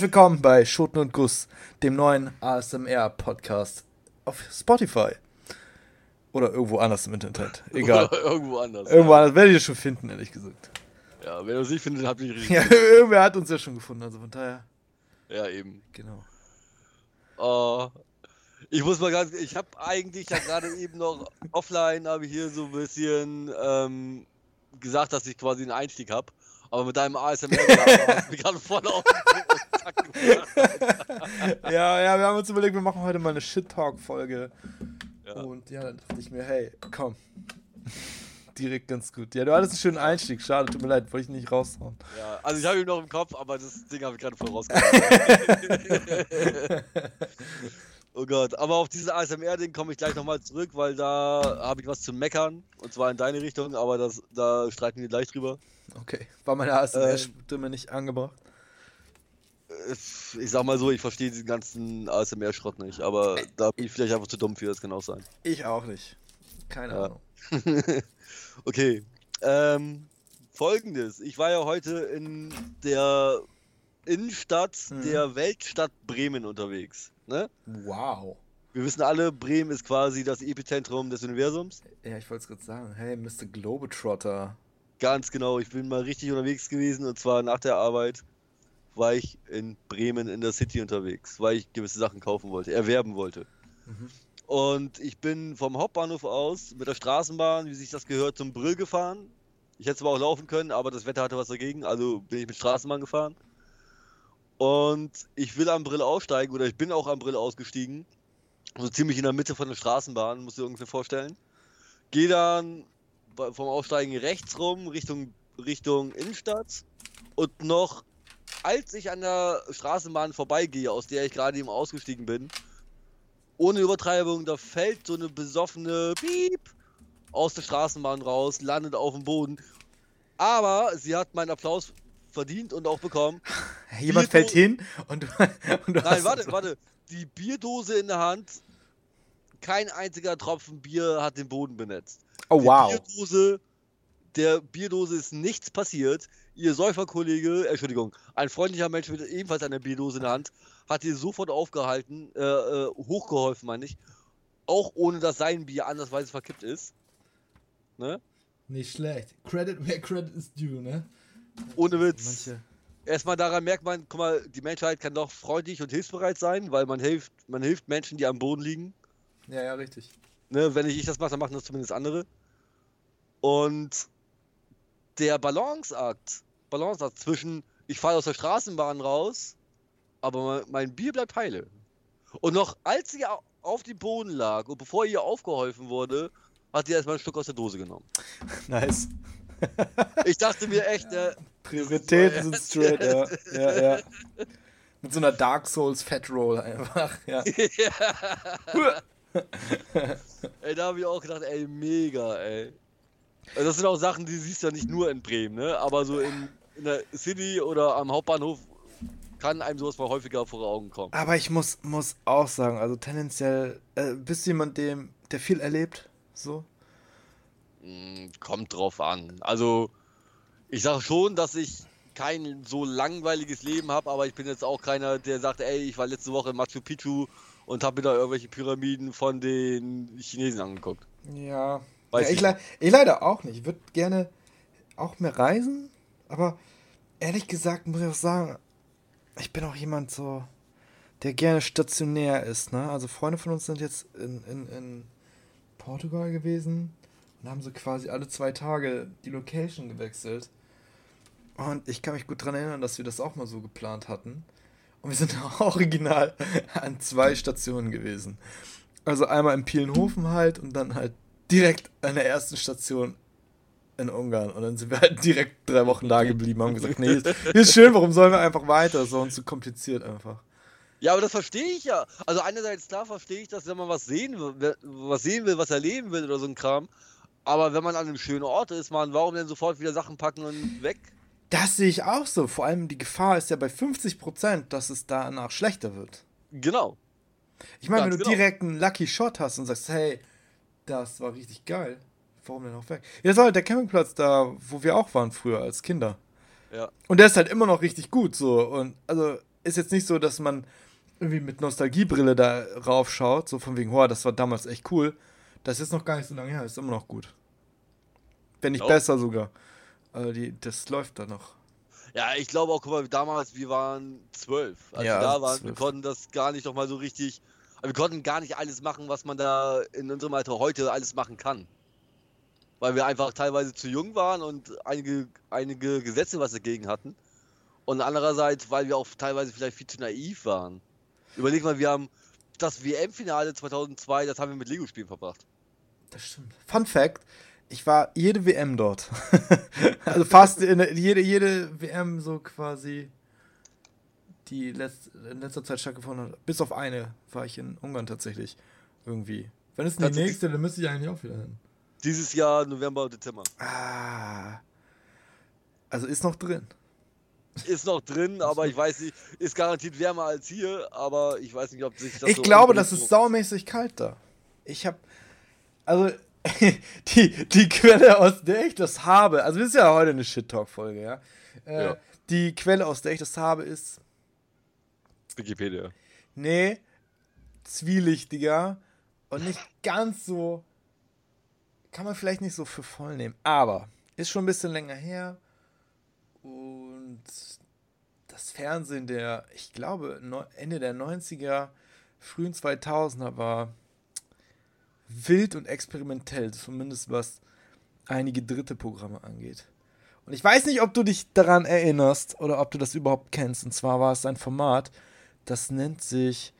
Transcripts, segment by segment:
Herzlich willkommen bei Schoten und Guss, dem neuen ASMR-Podcast auf Spotify. Oder irgendwo anders im Internet. Egal. Oder irgendwo anders. Irgendwo anders. Werdet ihr schon finden, ehrlich gesagt. Ja, wenn ihr es nicht findet, habt ihr richtig. Ja, irgendwer hat uns ja schon gefunden, also von daher. Ja, eben. Genau. Oh, ich muss mal ganz, ich habe eigentlich ja gerade eben noch offline, habe ich hier so ein bisschen ähm, gesagt, dass ich quasi einen Einstieg habe. Aber mit deinem ASMR hast du gerade voll auf ja, ja, wir haben uns überlegt, wir machen heute mal eine Shit-Talk-Folge. Ja. Und ja, dann dachte ich mir, hey, komm. Direkt ganz gut. Ja, du hattest einen schönen Einstieg. Schade, tut mir leid, wollte ich nicht raushauen. Ja, also ich habe ihn noch im Kopf, aber das Ding habe ich gerade voll rausgehauen. oh Gott, aber auf dieses ASMR-Ding komme ich gleich nochmal zurück, weil da habe ich was zu meckern. Und zwar in deine Richtung, aber das, da streiten wir gleich drüber. Okay. War meine ASMR-Stimme nicht angebracht? Äh, Ich sag mal so, ich verstehe diesen ganzen ASMR-Schrott nicht, aber da bin ich vielleicht einfach zu dumm für, das kann auch sein. Ich auch nicht. Keine Ja. Ahnung. okay. Ähm, Folgendes. Ich war ja heute in der Innenstadt Mhm. der Weltstadt Bremen unterwegs. Ne? Wow. Wir wissen alle, Bremen ist quasi das Epizentrum des Universums. Ja, ich wollte es gerade sagen. Hey, Mr. Globetrotter. Ganz genau, ich bin mal richtig unterwegs gewesen und zwar nach der Arbeit war ich in Bremen in der City unterwegs, weil ich gewisse Sachen kaufen wollte, erwerben wollte. Mhm. Und ich bin vom Hauptbahnhof aus mit der Straßenbahn, wie sich das gehört, zum Brill gefahren. Ich hätte zwar auch laufen können, aber das Wetter hatte was dagegen, also bin ich mit Straßenbahn gefahren. Und ich will am Brill aussteigen oder ich bin auch am Brill ausgestiegen. So ziemlich in der Mitte von der Straßenbahn, musst du dir ungefähr vorstellen. Gehe dann vom Aussteigen rechts rum Richtung, Richtung Innenstadt. Und noch als ich an der Straßenbahn vorbeigehe, aus der ich gerade eben ausgestiegen bin, ohne Übertreibung, da fällt so eine besoffene Piep aus der Straßenbahn raus, landet auf dem Boden. Aber sie hat meinen Applaus verdient und auch bekommen. Jemand Bierdo- fällt hin und du, und du Nein, hast warte, warte. Die Bierdose in der Hand. Kein einziger Tropfen Bier hat den Boden benetzt. Oh, Die wow. Bierdose, der Bierdose ist nichts passiert. Ihr Säuferkollege, äh, Entschuldigung, ein freundlicher Mensch mit ebenfalls einer Bierdose in der Hand, hat ihr sofort aufgehalten, äh, äh, hochgeholfen, meine ich. Auch ohne dass sein Bier andersweise verkippt ist. Ne? Nicht schlecht. Credit where credit is due, ne? Ohne Witz. Manche. Erstmal daran merkt man, guck mal, die Menschheit kann doch freundlich und hilfsbereit sein, weil man hilft, man hilft Menschen, die am Boden liegen. Ja, ja, richtig. Ne, wenn nicht ich das mache, dann machen das zumindest andere. Und der Balanceakt, Balanceakt zwischen, ich falle aus der Straßenbahn raus, aber mein, Bier bleibt heile. Und noch als sie au- auf dem Boden lag und bevor ihr aufgeholfen wurde, hat sie erstmal ein Stück aus der Dose genommen. Nice. Ich dachte mir echt, äh, Prioritäten Das sind straight, ja. ja, ja. Mit so einer Dark Souls Fat Roll einfach, ja. ey, da habe ich auch gedacht, ey, mega, ey. Also das sind auch Sachen, die siehst du ja nicht nur in Bremen, ne? Aber so in, in der City oder am Hauptbahnhof kann einem sowas mal häufiger vor Augen kommen. Aber ich muss, muss auch sagen, also tendenziell, äh, bist du jemand, dem, der viel erlebt? So? Mm, Kommt drauf an. Also, ich sage schon, dass ich kein so langweiliges Leben habe, aber ich bin jetzt auch keiner, der sagt, ey, ich war letzte Woche in Machu Picchu und habe mir da irgendwelche Pyramiden von den Chinesen angeguckt. Ja. Ja ich, ich le ich leider auch nicht. Ich würde gerne auch mehr reisen, aber ehrlich gesagt muss ich auch sagen, ich bin auch jemand so, der gerne stationär ist, ne? Also Freunde von uns sind jetzt in, in, in Portugal gewesen und haben so quasi alle zwei Tage die Location gewechselt. Und ich kann mich gut daran erinnern, dass wir das auch mal so geplant hatten. Und wir sind auch original an zwei Stationen gewesen. Also einmal in Pielenhofen halt und dann halt direkt an der ersten Station in Ungarn. Und dann sind wir halt direkt drei Wochen da geblieben, haben gesagt, nee, ist, ist schön, warum sollen wir einfach weiter? Das ist uns zu kompliziert einfach. Ja, aber das verstehe ich ja. Also einerseits klar verstehe ich, dass wenn man was sehen will, was sehen will, was erleben will oder so ein Kram. Aber wenn man an einem schönen Ort ist, man, warum denn sofort wieder Sachen packen und weg? Das sehe ich auch so. Vor allem die Gefahr ist ja bei 50%, dass es danach schlechter wird. Genau. Ich meine, wenn du genau. direkt einen Lucky Shot hast und sagst, hey, das war richtig geil, warum denn auch weg? Ja, das war halt der Campingplatz da, wo wir auch waren früher als Kinder. Ja. Und der ist halt immer noch richtig gut so. Und also ist jetzt nicht so, dass man irgendwie mit Nostalgiebrille da raufschaut, so von wegen, oh, das war damals echt cool. Das ist noch gar nicht so lange her, ist immer noch gut. Wenn nicht Ja. besser sogar. Also die, das läuft da noch. Ja, ich glaube auch, guck mal, damals, wir waren zwölf. Als Ja, wir da also waren, wir zwölf. konnten das gar nicht noch mal so richtig. Wir konnten gar nicht alles machen, was man da in unserem Alter heute alles machen kann. Weil wir einfach teilweise zu jung waren und einige, einige Gesetze was dagegen hatten. Und andererseits, weil wir auch teilweise vielleicht viel zu naiv waren. Überleg mal, wir haben das WM-Finale 2002, das haben wir mit Lego-Spielen verbracht. Das stimmt. Fun Fact: Ich war jede WM dort. also fast in, jede, jede WM so quasi, die letzt, in letzter Zeit stattgefunden hat. Bis auf eine war ich in Ungarn tatsächlich. Irgendwie. Wenn es die Tatsächlich? nächste, dann müsste ich eigentlich auch wieder hin. Dieses Jahr, November Dezember. Ah. Also ist noch drin. Ist noch drin, aber ich weiß nicht, ist garantiert wärmer als hier, aber ich weiß nicht, ob sich das ich so glaube, das ist saumäßig kalt da. Ich habe also die, die Quelle, aus der ich das habe, also das ist ja heute eine Shit-Talk-Folge, ja? Äh, Ja. Die Quelle, aus der ich das habe, ist, Wikipedia. nee, zwielichtiger und nicht ganz so, kann man vielleicht nicht so für voll nehmen, aber ist schon ein bisschen länger her und das Fernsehen der, ich glaube, Ende der 90er, frühen 2000er war wild und experimentell, zumindest was einige dritte Programme angeht. Und ich weiß nicht, ob du dich daran erinnerst oder ob du das überhaupt kennst. Und zwar war es ein Format, das nennt sich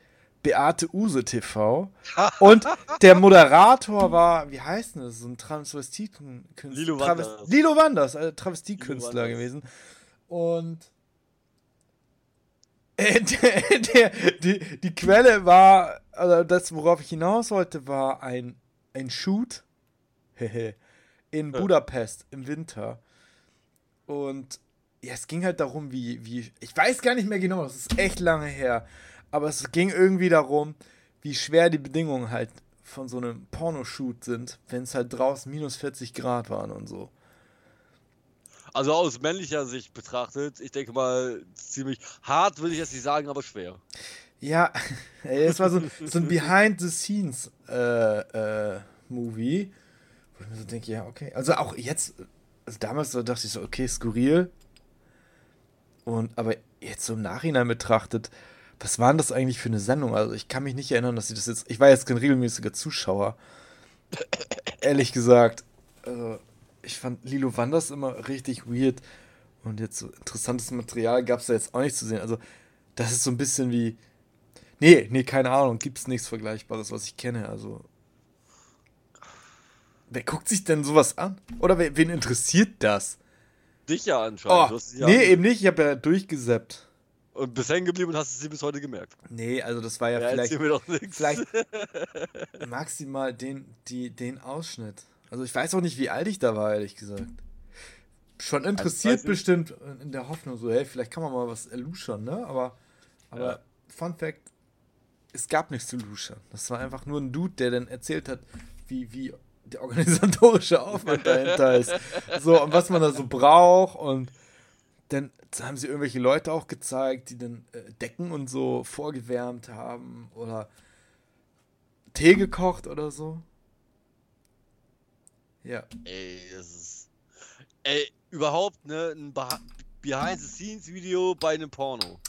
Beate Use TV. Und der Moderator war, wie heißt denn das, so ein Transvestitenkünstler. Lilo Wanders. Lilo Wanders, äh, Travestiekünstler Lilo Wanders. gewesen. Und äh, der, der, die, die Quelle war, also das, worauf ich hinaus wollte, war ein, ein Shoot in. Budapest im Winter. Und ja, es ging halt darum, wie, wie, ich weiß gar nicht mehr genau, das ist echt lange her, aber es ging irgendwie darum, wie schwer die Bedingungen halt von so einem Pornoshoot sind, wenn es halt draußen minus 40 Grad waren und so. Also aus männlicher Sicht betrachtet, ich denke mal ziemlich hart, würde ich jetzt nicht sagen, aber schwer. Ja, es war so, so ein Behind-the-Scenes-Movie, wo ich mir so denke, ja, okay. Also auch jetzt, also damals so dachte ich so, okay, skurril. Und, aber jetzt so im Nachhinein betrachtet, was war denn das eigentlich für eine Sendung? Also ich kann mich nicht erinnern, dass ich das jetzt, ich war jetzt kein regelmäßiger Zuschauer. Ehrlich gesagt, also ich fand Lilo Wanders immer richtig weird. Und jetzt so interessantes Material gab es da jetzt auch nicht zu sehen. Also, das ist so ein bisschen wie. Nee, nee, keine Ahnung. Gibt es nichts Vergleichbares, was ich kenne. Also. Wer guckt sich denn sowas an? Oder wen, wen interessiert das? Dich ja anscheinend. Oh, ja nee, eben nicht. Ich habe ja durchgesappt. Und bist hängen geblieben und hast es dir bis heute gemerkt. Nee, also das war ja, Ja, vielleicht, mir doch nichts. vielleicht maximal den, die, den Ausschnitt. Also ich weiß auch nicht, wie alt ich da war, ehrlich gesagt. Schon interessiert ich. bestimmt in der Hoffnung, so, hey, vielleicht kann man mal was erluschern, ne? Aber, aber Ja. Fun Fact, es gab nichts zu luschern. Das war einfach nur ein Dude, der dann erzählt hat, wie, wie der organisatorische Aufwand dahinter ist. So, und was man da so braucht und dann haben sie irgendwelche Leute auch gezeigt, die dann äh, Decken und so vorgewärmt haben oder Tee gekocht oder so. Ja. Ey, das ist. Ey, überhaupt, ne? Ein Behind-the-Scenes-Video bei einem Porno.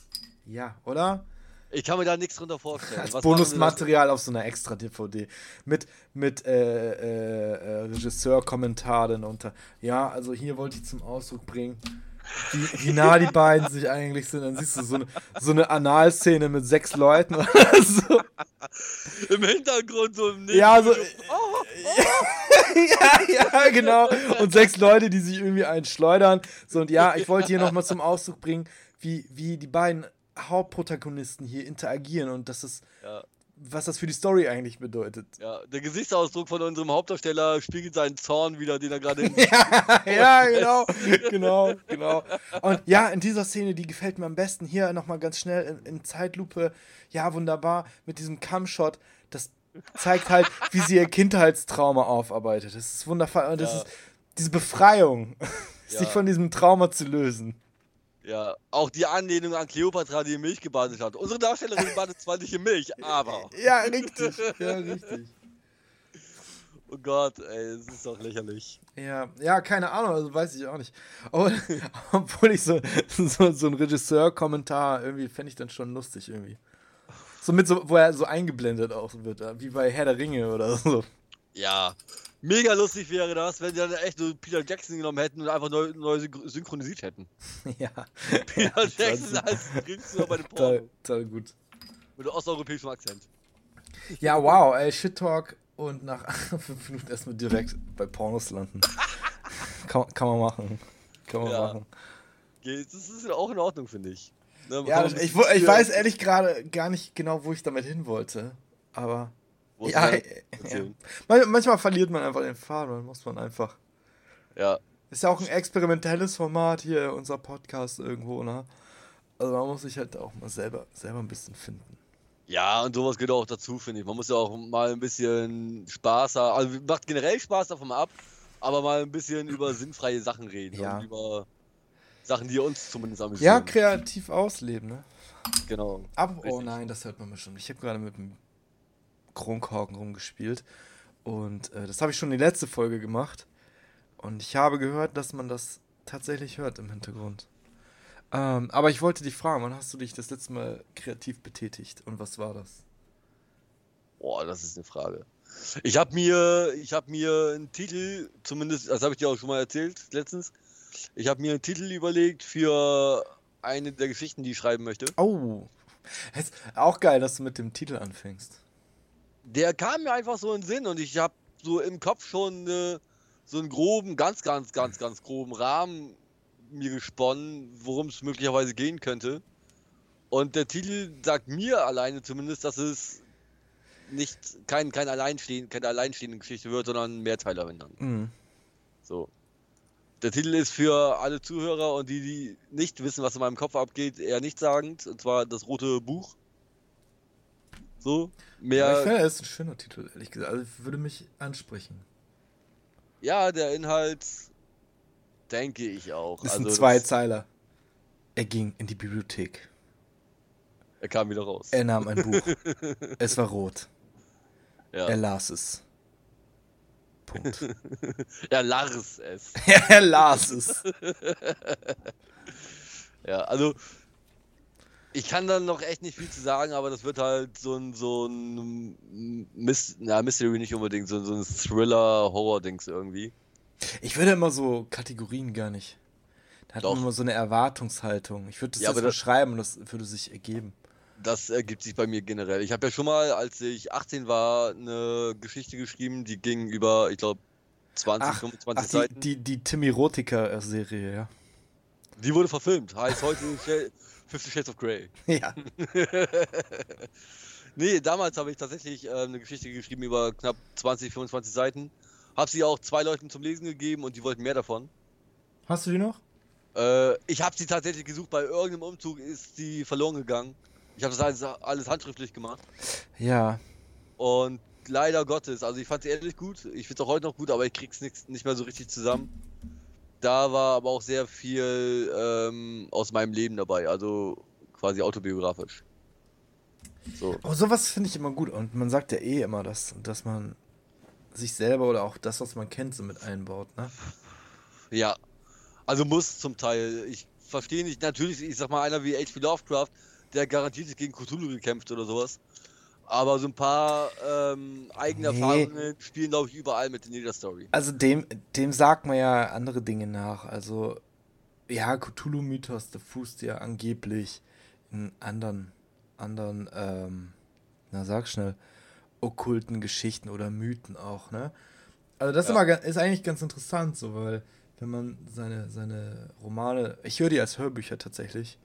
Ja, oder? Ich kann mir da nichts drunter vorstellen. Als Bonusmaterial auf so einer extra DVD. Mit, mit äh, äh, äh, Regisseur-Kommentar dann unter. Ja, also hier wollte ich zum Ausdruck bringen, wie, wie nah die beiden sich eigentlich sind. Dann siehst du so eine, so eine Analszene mit sechs Leuten oder so. Im Hintergrund so im Ja, so. Oh, ja, ja, genau. Und sechs Leute, die sich irgendwie einen schleudern. So, und ja, ich wollte hier nochmal zum Ausdruck bringen, wie, wie die beiden Hauptprotagonisten hier interagieren und dass es ja. Was das für die Story eigentlich bedeutet. Ja, der Gesichtsausdruck von unserem Hauptdarsteller spiegelt seinen Zorn wieder, den er gerade in. ja, ja, genau, genau, genau. Und ja, in dieser Szene, die gefällt mir am besten. Hier nochmal ganz schnell in, in Zeitlupe. Ja, wunderbar. Mit diesem Cam-Shot. Das zeigt halt, wie sie ihr Kindheitstrauma aufarbeitet. Das ist wundervoll. Und das Ja. ist diese Befreiung, sich von diesem Trauma zu lösen. Ja, auch die Anlehnung an Kleopatra, die in Milch gebadet hat. Unsere Darstellerin badet zwar nicht in Milch, aber. Ja, richtig. Ja, richtig. Oh Gott, ey, das ist doch lächerlich. Ja, ja, keine Ahnung, also weiß ich auch nicht. Obwohl, obwohl ich so, so, so ein Regisseur-Kommentar irgendwie fände ich dann schon lustig irgendwie. So mit so, wo er so eingeblendet auch wird, wie bei Herr der Ringe oder so. Ja. Mega lustig wäre das, wenn sie dann echt so Peter Jackson genommen hätten und einfach neu, neu synch- synchronisiert hätten. ja. Peter Jackson als Regisseur bei dem Porno. total gut. Mit osteuropäischem Akzent. Ja, wow, ey, Shit Talk und nach fünf Minuten erstmal direkt bei Pornos landen. kann, kann man machen. Kann man Ja. machen. Geht- Das ist auch in Ordnung, finde ich. Ne, Ja, ich, ich weiß ehrlich gerade gar nicht genau, wo ich damit hin wollte. Aber ja, ja. manchmal verliert man einfach den Faden, dann muss man einfach. Ja. Ist ja auch ein experimentelles Format hier, unser Podcast irgendwo, ne? Also man muss sich halt auch mal selber, selber ein bisschen finden. Ja, und sowas gehört auch dazu, finde ich. Man muss ja auch mal ein bisschen Spaß haben. Also macht generell Spaß davon ab, aber mal ein bisschen über sinnfreie Sachen reden. Ja. Und über Sachen, die uns zumindest Ja, amüsieren. kreativ ausleben, ne? genau. Ab oh nein, das hört man bestimmt. Ich habe gerade mit dem Kronkorken rumgespielt und äh, das habe ich schon die letzte Folge gemacht und ich habe gehört, dass man das tatsächlich hört im Hintergrund. Ähm, aber ich wollte dich fragen, wann hast du dich das letzte Mal kreativ betätigt und was war das? Boah, das ist eine Frage. Ich habe mir, ich habe mir einen Titel, zumindest, das habe ich dir auch schon mal erzählt letztens. Ich habe mir einen Titel überlegt für eine der Geschichten, die ich schreiben möchte. Oh, ist auch geil, dass du mit dem Titel anfängst. Der kam mir einfach so in den Sinn und ich habe so im Kopf schon äh, so einen groben, ganz, ganz, ganz, ganz groben Rahmen mir gesponnen, worum es möglicherweise gehen könnte. Und der Titel sagt mir alleine zumindest, dass es nicht kein, kein Alleinstehen, keine alleinstehende Geschichte wird, sondern Mehrteiler, wenn dann. Mhm. So. Der Titel ist für alle Zuhörer und die, die nicht wissen, was in meinem Kopf abgeht, eher nichtssagend. Und zwar das rote Buch. So. Ja, ich Mehr. finde, er ist ein schöner Titel, ehrlich gesagt. Also würde mich ansprechen. Ja, der Inhalt denke ich auch. Ist also ein das- Zweizeiler. Er ging in die Bibliothek. Er kam wieder raus. Er nahm ein Buch. es war rot. ja. Er las es. Punkt. Er Lars es. er las es. Ja, also ich kann dann noch echt nicht viel zu sagen, aber das wird halt so ein so ein Mys na, Mystery nicht unbedingt, so, so ein Thriller-Horror-Dings irgendwie. Ich würde immer so Kategorien gar nicht. Da hat Doch. man immer so eine Erwartungshaltung. Ich würde das Ja, jetzt aber das- beschreiben und das würde sich ergeben. Das ergibt sich bei mir generell. Ich habe ja schon mal, als ich 18 war, eine Geschichte geschrieben, die ging über, ich glaube, 20, Ach, 25 Ach, die, Seiten. die, die Timmy Rotika-Serie, ja. Die wurde verfilmt. Heißt heute Fifty Shades of Grey. Ja. nee, damals habe ich tatsächlich äh, eine Geschichte geschrieben über knapp 20, 25 Seiten. Habe sie auch zwei Leuten zum Lesen gegeben und die wollten mehr davon. Hast du die noch? Äh, ich habe sie tatsächlich gesucht, bei irgendeinem Umzug ist sie verloren gegangen. Ich habe das alles, alles handschriftlich gemacht. Ja. Und leider Gottes, also ich fand sie ehrlich gut. Ich finde es auch heute noch gut, aber ich krieg's nix, nicht mehr so richtig zusammen. Da war aber auch sehr viel ähm, aus meinem Leben dabei, also quasi autobiografisch. So. Aber sowas finde ich immer gut. Und man sagt ja eh immer, dass, dass man sich selber oder auch das, was man kennt, so mit einbaut, ne? Ja. Also muss zum Teil. Ich verstehe nicht, natürlich, ich sag mal, einer wie H.P. Lovecraft, der garantiert nicht gegen Cthulhu gekämpft oder sowas. Aber so ein paar ähm, eigene Nee. Erfahrungen spielen, glaube ich, überall mit in jeder Story. Also dem, dem sagt man ja andere Dinge nach. Also, ja, Cthulhu-Mythos, der fußt ja angeblich in anderen, anderen, ähm, na sag schnell, okkulten Geschichten oder Mythen auch, ne? Also das ist, Ja. immer, ga- ist eigentlich ganz interessant, so, weil wenn man seine, seine Romane, ich höre die als Hörbücher tatsächlich,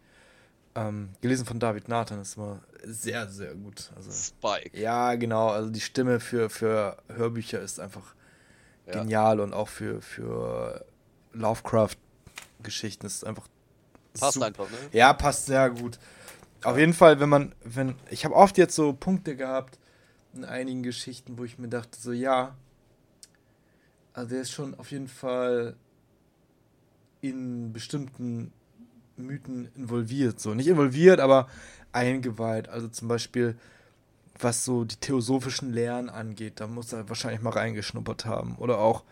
Ähm, gelesen von David Nathan ist immer sehr, sehr gut. Also, Spike. Ja, genau. Also die Stimme für, für Hörbücher ist einfach ja. genial und auch für, für Lovecraft-Geschichten ist einfach. Passt super. einfach, ne? Ja, passt sehr gut. Auf jeden Fall, wenn man, wenn, ich habe oft jetzt so Punkte gehabt in einigen Geschichten, wo ich mir dachte, so ja, also der ist schon auf jeden Fall in bestimmten Mythen involviert. So, nicht involviert, aber eingeweiht. Also zum Beispiel, was so die theosophischen Lehren angeht, da muss er wahrscheinlich mal reingeschnuppert haben. Oder auch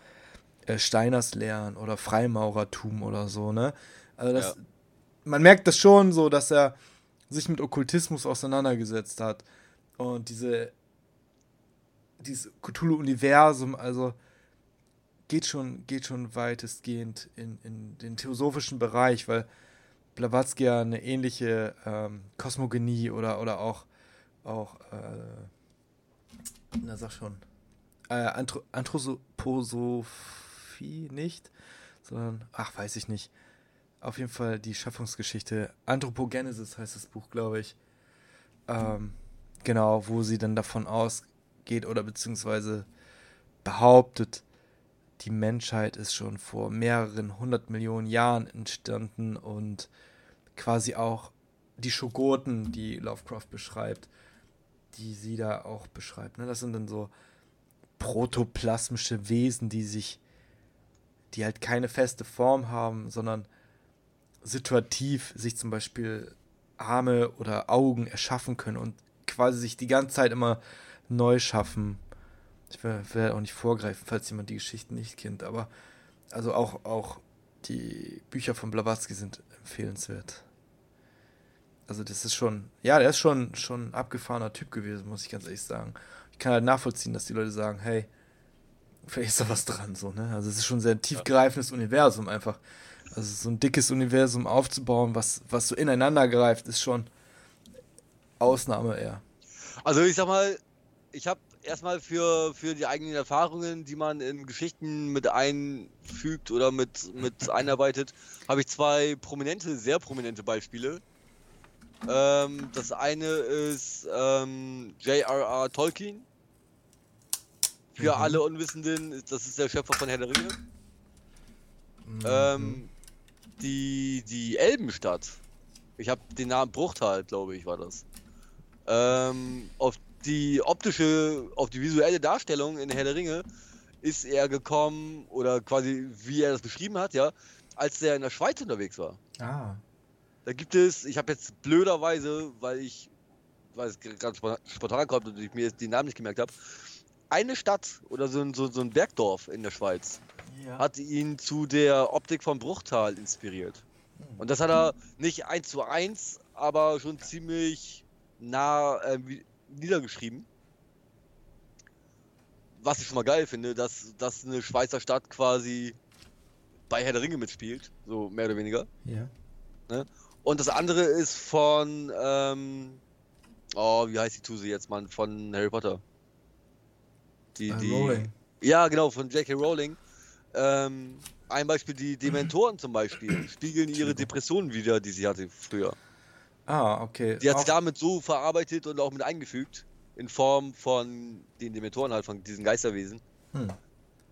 äh, Steiners Lehren oder Freimaurertum oder so, ne? Also das, ja. man merkt das schon so, dass er sich mit Okkultismus auseinandergesetzt hat. Und diese, dieses Cthulhu-Universum, also geht schon, geht schon weitestgehend in, in den theosophischen Bereich, weil Blavatsky ja eine ähnliche ähm, Kosmogonie oder, oder auch, auch äh, na sag schon, äh, Anthro Anthroposophie nicht, sondern, ach, weiß ich nicht. Auf jeden Fall die Schaffungsgeschichte. Anthropogenesis heißt das Buch, glaube ich. Ähm, genau, wo sie dann davon ausgeht oder beziehungsweise behauptet, die Menschheit ist schon vor mehreren hundert Millionen Jahren entstanden und quasi auch die Schogoten, die Lovecraft beschreibt, die sie da auch beschreibt. Ne? Das sind dann so protoplasmische Wesen, die sich, die halt keine feste Form haben, sondern situativ sich zum Beispiel Arme oder Augen erschaffen können und quasi sich die ganze Zeit immer neu schaffen ich will, will auch nicht vorgreifen, falls jemand die Geschichten nicht kennt, aber also auch, auch die Bücher von Blavatsky sind empfehlenswert. Also das ist schon, ja, der ist schon, schon ein abgefahrener Typ gewesen, muss ich ganz ehrlich sagen. Ich kann halt nachvollziehen, dass die Leute sagen, hey, vielleicht ist da was dran, so, ne? Also es ist schon ein sehr tiefgreifendes Universum einfach. Also so ein dickes Universum aufzubauen, was, was so ineinander greift, ist schon Ausnahme eher. Also ich sag mal, ich habe erstmal für, für die eigenen Erfahrungen, die man in Geschichten mit einfügt oder mit, mit einarbeitet, habe ich zwei prominente, sehr prominente Beispiele. Ähm, das eine ist ähm, J.R.R. Tolkien. Für mhm. alle Unwissenden, das ist der Schöpfer von Herr der Ringe. Mhm. Ähm, die, die Elbenstadt. Ich habe den Namen Bruchtal, glaube ich, war das. Ähm, auf die optische, auf die visuelle Darstellung in Herr der Ringe ist er gekommen, oder quasi wie er das beschrieben hat, ja, als er in der Schweiz unterwegs war. Ah. Da gibt es, ich habe jetzt blöderweise, weil ich, weil es gerade spontan kommt und ich mir jetzt den Namen nicht gemerkt habe, eine Stadt oder so ein, so, so ein Bergdorf in der Schweiz ja. hat ihn zu der Optik vom Bruchtal inspiriert. Hm. Und das hat er nicht eins zu eins, aber schon ziemlich nah äh, niedergeschrieben. Was ich schon mal geil finde, dass, dass eine Schweizer Stadt quasi bei Herr der Ringe mitspielt, so mehr oder weniger. Ja. Ne? Und das andere ist von, ähm, oh, wie heißt die Tuse jetzt, Mann, von Harry Potter. Die, uh, die, Rowling. Ja, genau, von J.K. Rowling. Ähm, ein Beispiel, die Dementoren zum Beispiel, spiegeln ihre Depressionen wieder, die sie hatte früher. Ah, okay. Die hat sie damit so verarbeitet und auch mit eingefügt. In Form von den Dementoren halt, von diesen Geisterwesen. Hm.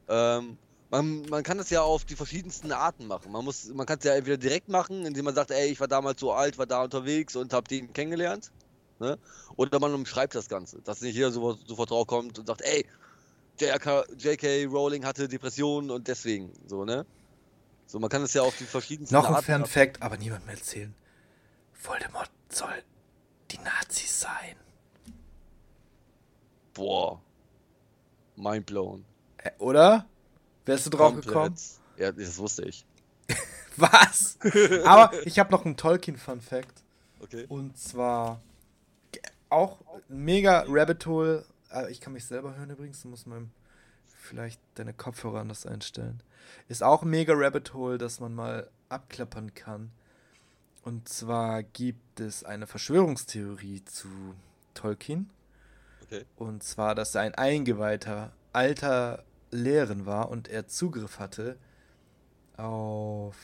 Ähm, man, man kann das ja auf die verschiedensten Arten machen. Man muss, man kann es ja entweder direkt machen, indem man sagt, ey, ich war damals so alt, war da unterwegs und hab den kennengelernt. Ne? Oder man umschreibt das Ganze, dass nicht jeder sofort, sofort drauf kommt und sagt, ey, J.K. Rowling hatte Depressionen und deswegen, so, ne? So, man kann es ja auf die verschiedensten Noch ein Arten Fun-Fact, aber niemand mehr erzählen. Voldemort soll die Nazis sein. Boah. Mindblown. Äh, oder? Wärst du drauf Komplett. gekommen? Ja, das wusste ich. Was? Aber ich habe noch einen Tolkien-Fun-Fact. Okay. Und zwar auch mega Rabbit Hole. Äh, ich kann mich selber hören übrigens. Du musst mal vielleicht deine Kopfhörer anders einstellen. Ist auch mega Rabbit Hole, dass man mal abklappern kann. Und zwar gibt es eine Verschwörungstheorie zu Tolkien. Okay. Und zwar, dass er ein eingeweihter alter Lehren war und er Zugriff hatte auf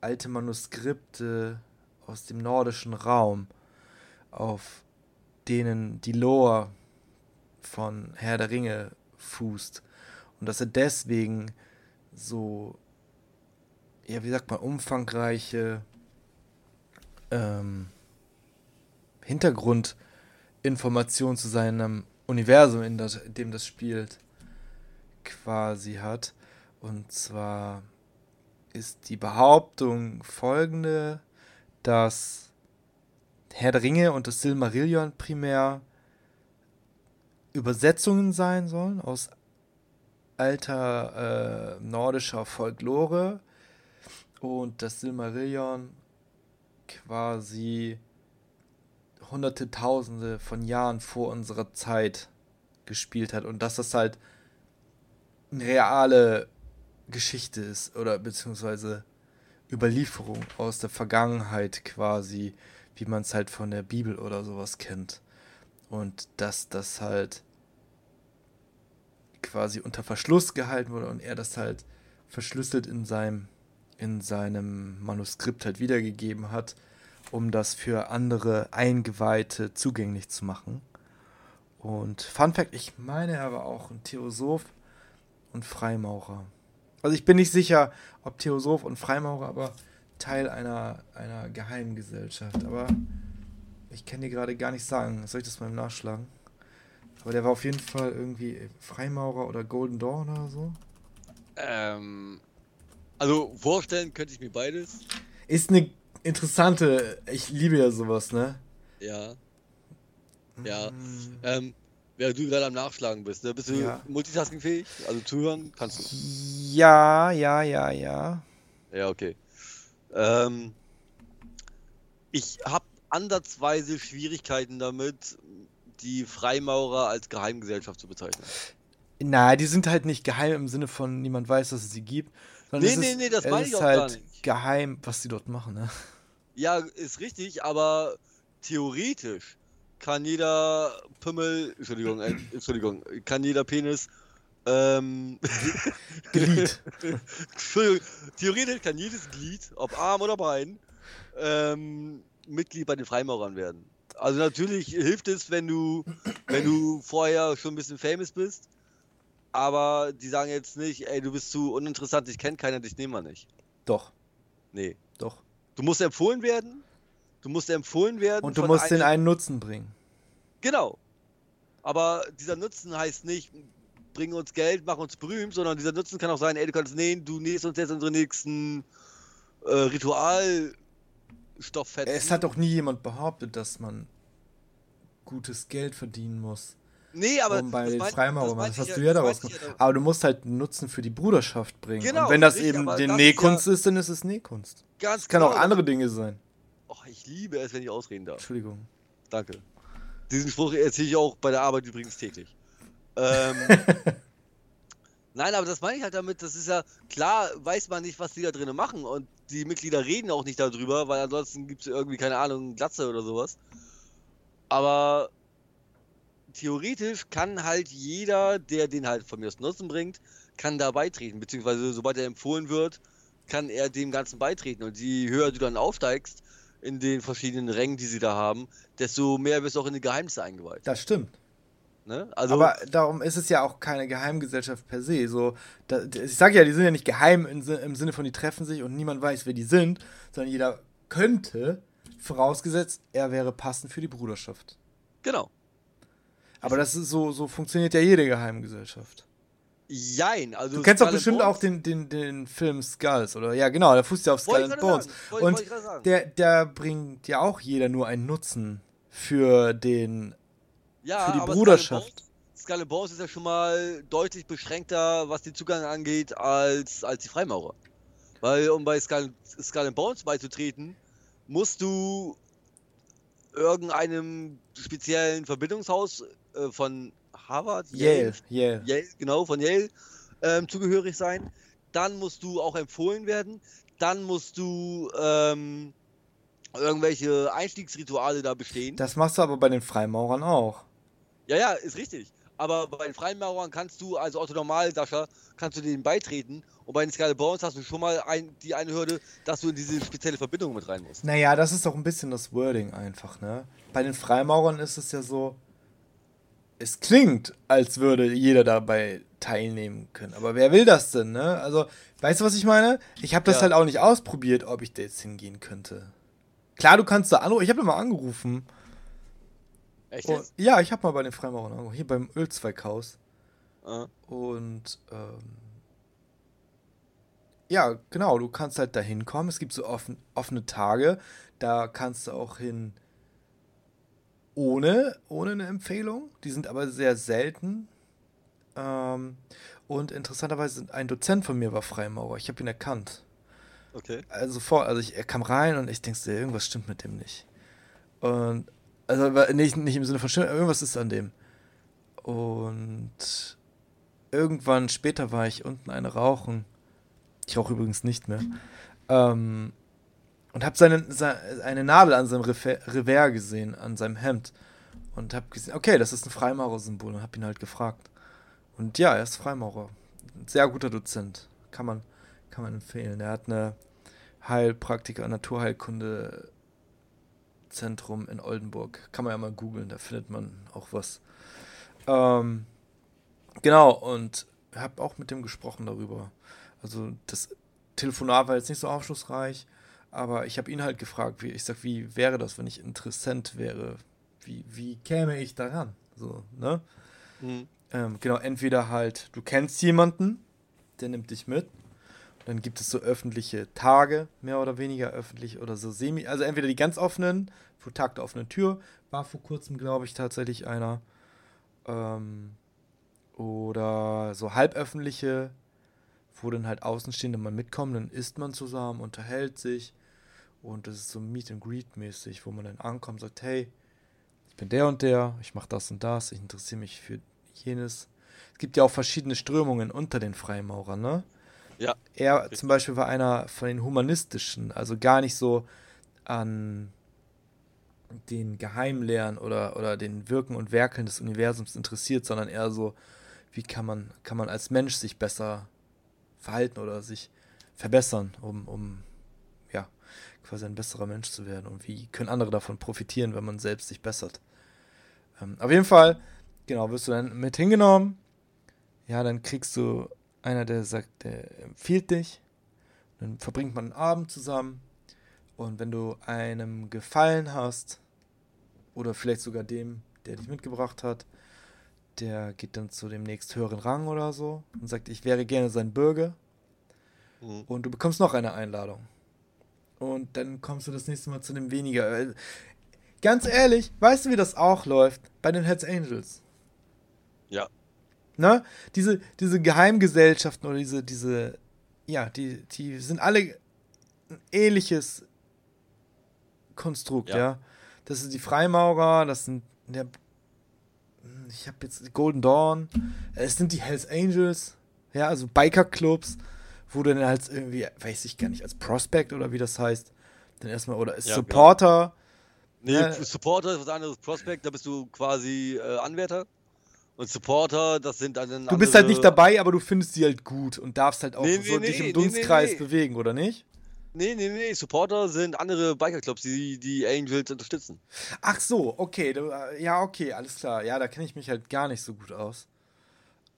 alte Manuskripte aus dem nordischen Raum, auf denen die Lore von Herr der Ringe fußt. Und dass er deswegen so, ja, wie sagt man, umfangreiche ähm, Hintergrundinformationen zu seinem Universum, in, das, in dem das spielt, quasi hat. Und zwar ist die Behauptung folgende, dass Herr der Ringe und das Silmarillion primär Übersetzungen sein sollen aus alter äh, nordischer Folklore und das Silmarillion quasi hunderte, tausende von Jahren vor unserer Zeit gespielt hat und dass das halt eine reale Geschichte ist oder beziehungsweise Überlieferung aus der Vergangenheit quasi, wie man es halt von der Bibel oder sowas kennt. Und dass das halt quasi unter Verschluss gehalten wurde und er das halt verschlüsselt in seinem, in seinem Manuskript halt wiedergegeben hat, um das für andere Eingeweihte zugänglich zu machen. Und Fun Fact, ich meine, er war auch ein Theosoph und Freimaurer. Also ich bin nicht sicher, ob Theosoph und Freimaurer aber Teil einer, einer geheimen Gesellschaft. Aber ich kann dir gerade gar nicht sagen. Soll ich das mal nachschlagen? Aber der war auf jeden Fall irgendwie Freimaurer oder Golden Dawn oder so. Ähm, also vorstellen könnte ich mir beides. Ist eine interessante, ich liebe ja sowas, ne? Ja. Ja. Mm. Ähm, während du gerade am Nachschlagen bist, ne? Bist du ja. multitaskingfähig? Also zuhören kannst du? Ja, ja, ja, ja. Ja, okay. Ähm, ich habe andersweise Schwierigkeiten damit, die Freimaurer als Geheimgesellschaft zu bezeichnen. Na, die sind halt nicht geheim im Sinne von niemand weiß, dass es sie gibt. Nee, nee, nee, das meine ich auch halt gar nicht. geheim, was sie dort machen, ne? Ja, ist richtig, aber theoretisch kann jeder Pimmel, Entschuldigung, äh, Entschuldigung, kann jeder Penis ähm, Glied. Entschuldigung, theoretisch kann jedes Glied, ob Arm oder Bein, ähm, Mitglied bei den Freimaurern werden. Also natürlich hilft es, wenn du, wenn du vorher schon ein bisschen famous bist, aber die sagen jetzt nicht, ey, du bist zu uninteressant, ich kenne keiner, dich nehmen wir nicht. Doch. Nee. Doch. Du musst empfohlen werden. Du musst empfohlen werden. Und du musst den einen Nutzen bringen. Genau. Aber dieser Nutzen heißt nicht, bring uns Geld, mach uns berühmt, sondern dieser Nutzen kann auch sein, ey, du kannst nähen, du nähst uns jetzt unsere nächsten äh, Ritualstofffetzen. Es hat doch nie jemand behauptet, dass man gutes Geld verdienen muss. Nee, aber um bei den Freimaurern, das, das hast du ja daraus gemacht. Ja aber du musst halt einen Nutzen für die Bruderschaft bringen. Genau, und wenn das richtig, eben die Nähkunst ja ist, dann ist es Nähkunst. Ganz es kann genau, auch andere Dinge sein. Oh, ich liebe es, wenn ich ausreden darf. Entschuldigung. Danke. Diesen Spruch erzähle ich auch bei der Arbeit übrigens täglich. Ähm, Nein, aber das meine ich halt damit, das ist ja, klar weiß man nicht, was die da drinnen machen und die Mitglieder reden auch nicht darüber, weil ansonsten gibt es irgendwie, keine Ahnung, Glatze oder sowas. Aber theoretisch kann halt jeder, der den halt von mir aus Nutzen bringt, kann da beitreten, beziehungsweise sobald er empfohlen wird, kann er dem Ganzen beitreten. Und je höher du dann aufsteigst in den verschiedenen Rängen, die sie da haben, desto mehr wirst du auch in die Geheimnisse eingeweiht. Das stimmt. Ne? Also, Aber darum ist es ja auch keine Geheimgesellschaft per se. So, da, ich sage ja, die sind ja nicht geheim im, im Sinne von, die treffen sich und niemand weiß, wer die sind, sondern jeder könnte, vorausgesetzt, er wäre passend für die Bruderschaft. Genau. Aber das ist so, so funktioniert ja jede Geheimgesellschaft. Jein, also. Du kennst doch bestimmt auch den, den, den Film Skulls, oder? Ja, genau, der fußt ja auf Skull and Bones. Und der, der bringt ja auch jeder nur einen Nutzen für den. Ja, für die Bruderschaft. Skull and Bones ist ja schon mal deutlich beschränkter, was den Zugang angeht, als, als die Freimaurer. Weil, um bei Skull, Skull and Bones beizutreten, musst du irgendeinem speziellen Verbindungshaus äh, von Harvard, Yale, Yale, Yale, genau, von Yale ähm, zugehörig sein. Dann musst du auch empfohlen werden. Dann musst du ähm, irgendwelche Einstiegsrituale da bestehen. Das machst du aber bei den Freimaurern auch. Ja, ja, ist richtig. aber bei den Freimaurern kannst du, also Otto Normal-Dascher, kannst du denen beitreten und bei den Skull Bones hast du schon mal ein, die eine Hürde, dass du in diese spezielle Verbindung mit rein musst. Naja, das ist doch ein bisschen das Wording einfach, ne? Bei den Freimaurern ist es ja so, es klingt, als würde jeder dabei teilnehmen können. Aber wer will das denn, ne? Also, weißt du, was ich meine? Ich habe das ja. halt auch nicht ausprobiert, ob ich da jetzt hingehen könnte. Klar, du kannst da anrufen. Ich habe mal angerufen. Echt? Und, ja, ich habe mal bei den Freimaurern angerufen. Hier beim Ölzweighaus. Ah. Und, ähm, ja, genau, du kannst halt da hinkommen. Es gibt so offen, offene Tage. Da kannst du auch hin ohne, ohne eine Empfehlung. Die sind aber sehr selten. Ähm, und interessanterweise, ein Dozent von mir war Freimaurer. Ich habe ihn erkannt. Okay. Also vor, also ich, er kam rein und ich denke, irgendwas stimmt mit dem nicht. Und also nicht, nicht im Sinne von stimmt, irgendwas ist an dem. Und irgendwann später war ich unten eine rauchen ich rauche übrigens nicht mehr. Ähm, und habe seine, seine, eine Nadel an seinem Revers gesehen, an seinem Hemd. Und habe gesehen, okay, das ist ein Freimaurer-Symbol. Und habe ihn halt gefragt. Und ja, er ist Freimaurer. Ein sehr guter Dozent. Kann man, kann man empfehlen. Er hat eine Heilpraktiker, Naturheilkunde Zentrum in Oldenburg. Kann man ja mal googeln, da findet man auch was. Ähm, genau, und habe auch mit dem gesprochen darüber. Also das Telefonat war jetzt nicht so aufschlussreich, aber ich habe ihn halt gefragt, wie ich sag, wie wäre das, wenn ich interessant wäre? Wie, wie käme ich daran? So, ne? Mhm. Ähm, genau, entweder halt, du kennst jemanden, der nimmt dich mit. Dann gibt es so öffentliche Tage, mehr oder weniger öffentlich oder so semi. Also entweder die ganz offenen, vor Tag der offenen Tür, war vor kurzem, glaube ich, tatsächlich einer. Ähm, oder so halböffentliche wo dann halt Außenstehende mal mitkommen, dann isst man zusammen, unterhält sich und das ist so Meet and Greet mäßig, wo man dann ankommt und sagt, hey, ich bin der und der, ich mache das und das, ich interessiere mich für jenes. Es gibt ja auch verschiedene Strömungen unter den Freimaurern, ne? Ja. Er richtig. zum Beispiel war einer von den humanistischen, also gar nicht so an den Geheimlehren oder, oder den Wirken und Werkeln des Universums interessiert, sondern eher so, wie kann man, kann man als Mensch sich besser verhalten oder sich verbessern, um, um quasi ein besserer Mensch zu werden. Und wie können andere davon profitieren, wenn man selbst sich bessert. Ähm, auf jeden Fall, genau, wirst du dann mit hingenommen. Ja, dann kriegst du einer, der sagt, der empfiehlt dich. Dann verbringt man einen Abend zusammen. Und wenn du einem gefallen hast, oder vielleicht sogar dem, der dich mitgebracht hat, der geht dann zu dem nächsthöheren Rang oder so und sagt, ich wäre gerne sein Bürger. Mhm. Und du bekommst noch eine Einladung. Und dann kommst du das nächste Mal zu dem weniger. Ganz ehrlich, weißt du, wie das auch läuft? Bei den Hells Angels. Ja. Ne? Diese, diese Geheimgesellschaften oder diese, diese, ja, die, die sind alle ein ähnliches Konstrukt, ja. ja. Das sind die Freimaurer, das sind der ich habe jetzt Golden Dawn, es sind die Hells Angels, ja, also Biker-Clubs, wo du dann als irgendwie, weiß ich gar nicht, als Prospect oder wie das heißt, dann erstmal, oder ja, Supporter. Genau. Nee, ja. Supporter ist was anderes, Prospect, da bist du quasi äh, Anwärter. Und Supporter, das sind dann. Du bist halt nicht dabei, aber du findest sie halt gut und darfst halt auch nee, so nee, dich im Dunstkreis bewegen, oder nicht? Nee, nee, nee, Supporter sind andere Bikerclubs, die die Angels unterstützen. Ach so, okay, äh, ja, okay, alles klar. Ja, da kenne ich mich halt gar nicht so gut aus.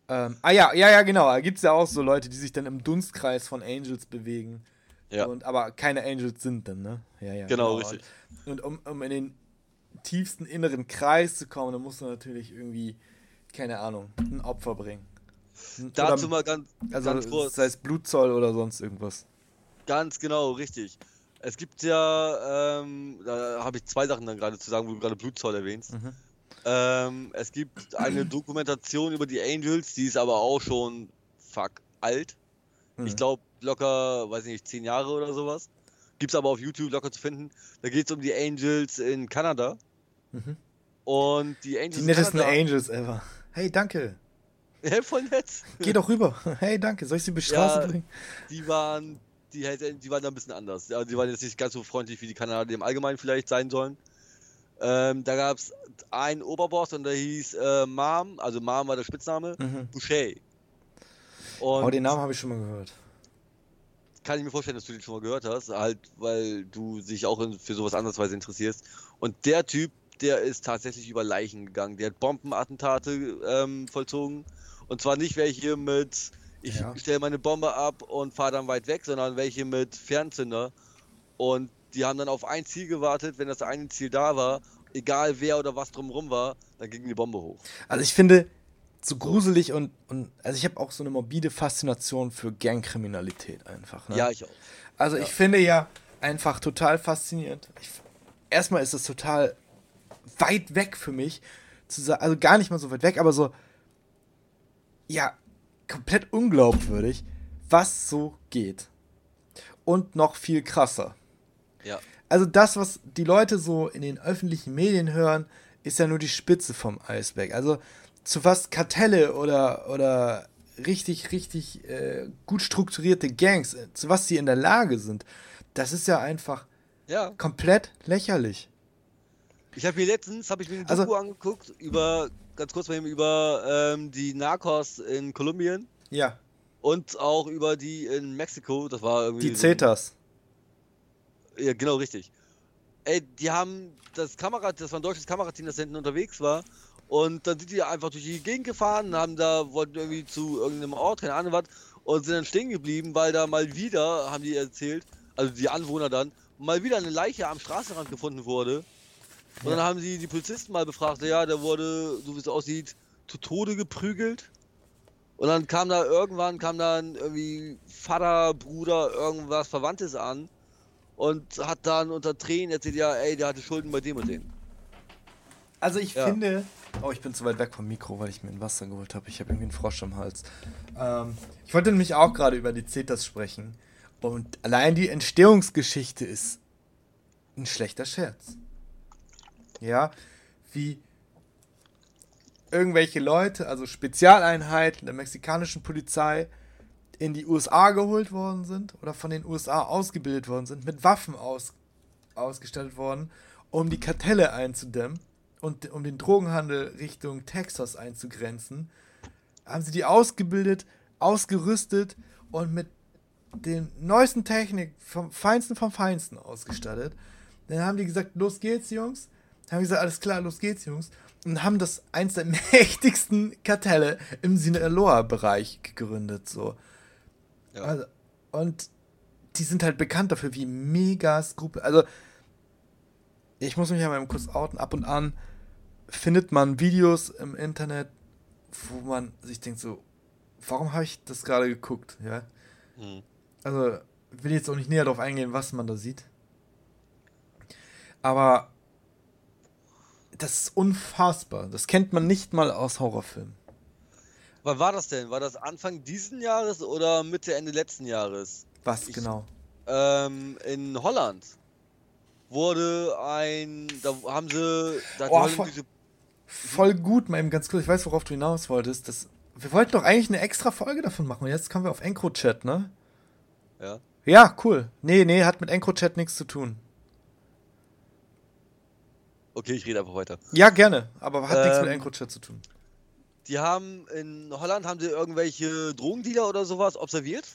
Ähm, ah ja, ja, ja, genau. Da gibt es ja auch so Leute, die sich dann im Dunstkreis von Angels bewegen. Ja. Und, aber keine Angels sind dann, ne? Ja, ja. Genau, genau. richtig. Und um, um in den tiefsten inneren Kreis zu kommen, dann musst du natürlich irgendwie, keine Ahnung, ein Opfer bringen. Dazu oder, mal ganz, also, ganz kurz. Sei es Blutzoll oder sonst irgendwas. Ganz genau, richtig. Es gibt ja, ähm, da habe ich zwei Sachen dann gerade zu sagen, wo du gerade Blutzoll erwähnst. Mhm. Ähm, es gibt eine Dokumentation über die Angels, die ist aber auch schon fuck alt. Mhm. Ich glaube locker, weiß ich nicht, zehn Jahre oder sowas. Gibt es aber auf YouTube locker zu finden. Da geht es um die Angels in Kanada. Mhm. Und die Angels. Die nettesten Kanada, Angels ever. Hey, danke. Ja, voll nett. Geh doch rüber. Hey, danke. Soll ich sie bestraßen ja, bringen? Die waren die, die waren da ein bisschen anders. Also die waren jetzt nicht ganz so freundlich, wie die Kanadier im Allgemeinen vielleicht sein sollen. Ähm, da gab es einen Oberboss und der hieß äh, Mom, also Mom war der Spitzname, Mhm. Boucher. Oh, Und den Namen habe ich schon mal gehört. kann ich mir vorstellen, dass du den schon mal gehört hast, halt, weil du dich auch für sowas andersweise interessierst. Und der Typ, der ist tatsächlich über Leichen gegangen. Der hat Bombenattentate ähm, vollzogen. Und zwar nicht welche mit, ich Ja. stelle meine Bombe ab und fahre dann weit weg, sondern welche mit Fernzünder. Und die haben dann auf ein Ziel gewartet. Wenn das eine Ziel da war, egal wer oder was drumherum war, dann ging die Bombe hoch. Also ich finde, so gruselig und, und also ich habe auch so eine morbide Faszination für Gangkriminalität einfach. Ne? Ja, ich auch. Also Ja. ich finde ja einfach total faszinierend. Ich, erstmal ist es total weit weg für mich, zu sagen, also gar nicht mal so weit weg, aber so, ja, komplett unglaubwürdig, was so geht. Und noch viel krasser. Ja. Also das, was die Leute so in den öffentlichen Medien hören, ist ja nur die Spitze vom Eisberg. Also zu was Kartelle oder, oder richtig, richtig äh, gut strukturierte Gangs, äh, zu was sie in der Lage sind, das ist ja einfach Ja. komplett lächerlich. Ich habe mir letztens, habe ich mir eine Also- Doku angeguckt über, ganz kurz mal eben, über ähm, die Narcos in Kolumbien Ja, und auch über die in Mexiko. Das war irgendwie. die so- Zetas. Ja, genau, richtig. Ey, die haben das Kamera, das war ein deutsches Kamerateam, das da hinten unterwegs war. Und dann sind die einfach durch die Gegend gefahren, haben da, wollten irgendwie zu irgendeinem Ort, keine Ahnung was, und sind dann stehen geblieben, weil da mal wieder, haben die erzählt, also die Anwohner dann, mal wieder eine Leiche am Straßenrand gefunden wurde. Und dann Ja. haben sie die Polizisten mal befragt, ja, der wurde, so wie es aussieht, zu Tode geprügelt. Und dann kam da irgendwann, kam dann irgendwie Vater, Bruder, irgendwas Verwandtes an und hat dann unter Tränen erzählt, ja, ey, der hatte Schulden bei dem und dem. Also ich Ja. finde. Oh, ich bin zu weit weg vom Mikro, weil ich mir ein Wasser geholt habe. Ich habe irgendwie einen Frosch im Hals. Ähm, ich wollte nämlich auch gerade über die Zetas sprechen. Und allein die Entstehungsgeschichte ist ein schlechter Scherz. Ja, wie irgendwelche Leute, also Spezialeinheiten der mexikanischen Polizei, in die USA geholt worden sind oder von den USA ausgebildet worden sind, mit Waffen aus, ausgestattet worden, um die Kartelle einzudämmen und um den Drogenhandel Richtung Texas einzugrenzen, haben sie die ausgebildet, ausgerüstet und mit den neuesten Technik vom Feinsten vom Feinsten ausgestattet. Dann haben die gesagt, los geht's, Jungs. Dann haben die gesagt, alles klar, los geht's, Jungs. Und haben das eins der mächtigsten Kartelle im Sinaloa-Bereich gegründet, so. Ja. Also, und die sind halt bekannt dafür, wie mega skrupel. Also, ich muss mich ja mal kurz outen. Ab und an findet man Videos im Internet, wo man sich denkt, so, warum habe ich das gerade geguckt? Ja. Hm. Also, will jetzt auch nicht näher darauf eingehen, was man da sieht. Aber das ist unfassbar. Das kennt man nicht mal aus Horrorfilmen. Wann war das denn? War das Anfang diesen Jahres oder Mitte, Ende letzten Jahres? Was Ich- genau? Ähm, in Holland wurde ein, da haben sie, da Oh, voll- diese, Voll gut, mal eben ganz kurz. Ich weiß, worauf du hinaus wolltest. Das, wir wollten doch eigentlich eine extra Folge davon machen. Und jetzt kommen wir auf EncroChat, ne? ja, Ja, cool. Nee, nee, hat mit EncroChat nichts zu tun. okay, ich rede einfach weiter. Ja, gerne. Aber hat nichts mit Ähm, EncroChat zu tun. Die haben, in Holland haben sie irgendwelche Drogendealer oder sowas observiert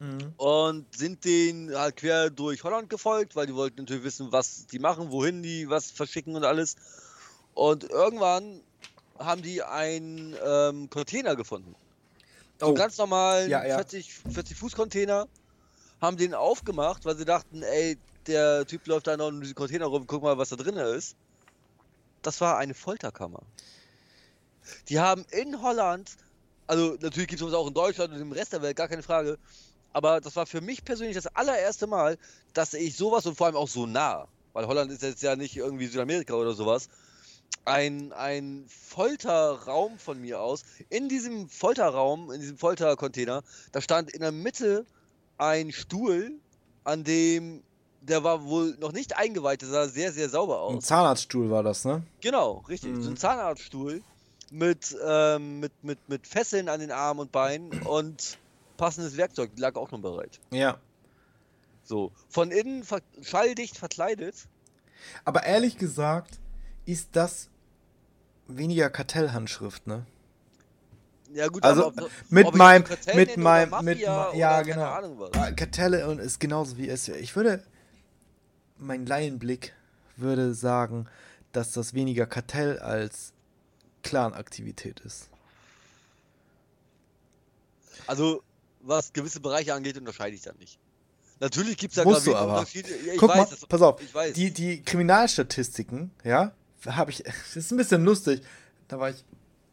Mhm. und sind denen halt quer durch Holland gefolgt, weil die wollten natürlich wissen, was die machen, wohin die was verschicken und alles. Und irgendwann haben die einen ähm, Container gefunden. So Oh. ganz normal Ja, ja. 40, 40 Fuß Container. Haben den aufgemacht, weil sie dachten, ey, der Typ läuft da noch in diesem Container rum, guck mal, was da drin ist. Das war eine Folterkammer. Die haben in Holland, also natürlich gibt es sowas auch in Deutschland und im Rest der Welt, gar keine Frage. Aber das war für mich persönlich das allererste Mal, dass ich sowas und vor allem auch so nah, weil Holland ist jetzt ja nicht irgendwie Südamerika oder sowas, ein, ein Folterraum von mir aus. In diesem Folterraum, in diesem Foltercontainer, da stand in der Mitte ein Stuhl, an dem, der war wohl noch nicht eingeweiht, der sah sehr, sehr sauber Ein aus. Zahnarztstuhl war das, ne? Genau, richtig. So Mhm. ein Zahnarztstuhl mit, ähm, mit, mit, mit Fesseln an den Armen und Beinen und passendes Werkzeug lag auch noch bereit. Ja. So, von innen ver schalldicht verkleidet. Aber ehrlich gesagt, ist das weniger Kartellhandschrift, ne? Ja gut, Also ob- mit ob meinem, mit meinem, mit, oder ja genau. Ah, Kartelle und ist genauso wie es. Ich würde, mein Laienblick würde sagen, dass das weniger Kartell als Clan-Aktivität ist. Also, was gewisse Bereiche angeht, unterscheide ich da nicht. Natürlich gibt es da Musst du aber. Unterschiede. Ja, ich Guck weiß, mal, das, pass auf, die, die Kriminalstatistiken, ja, habe ich, das ist ein bisschen lustig. Da war ich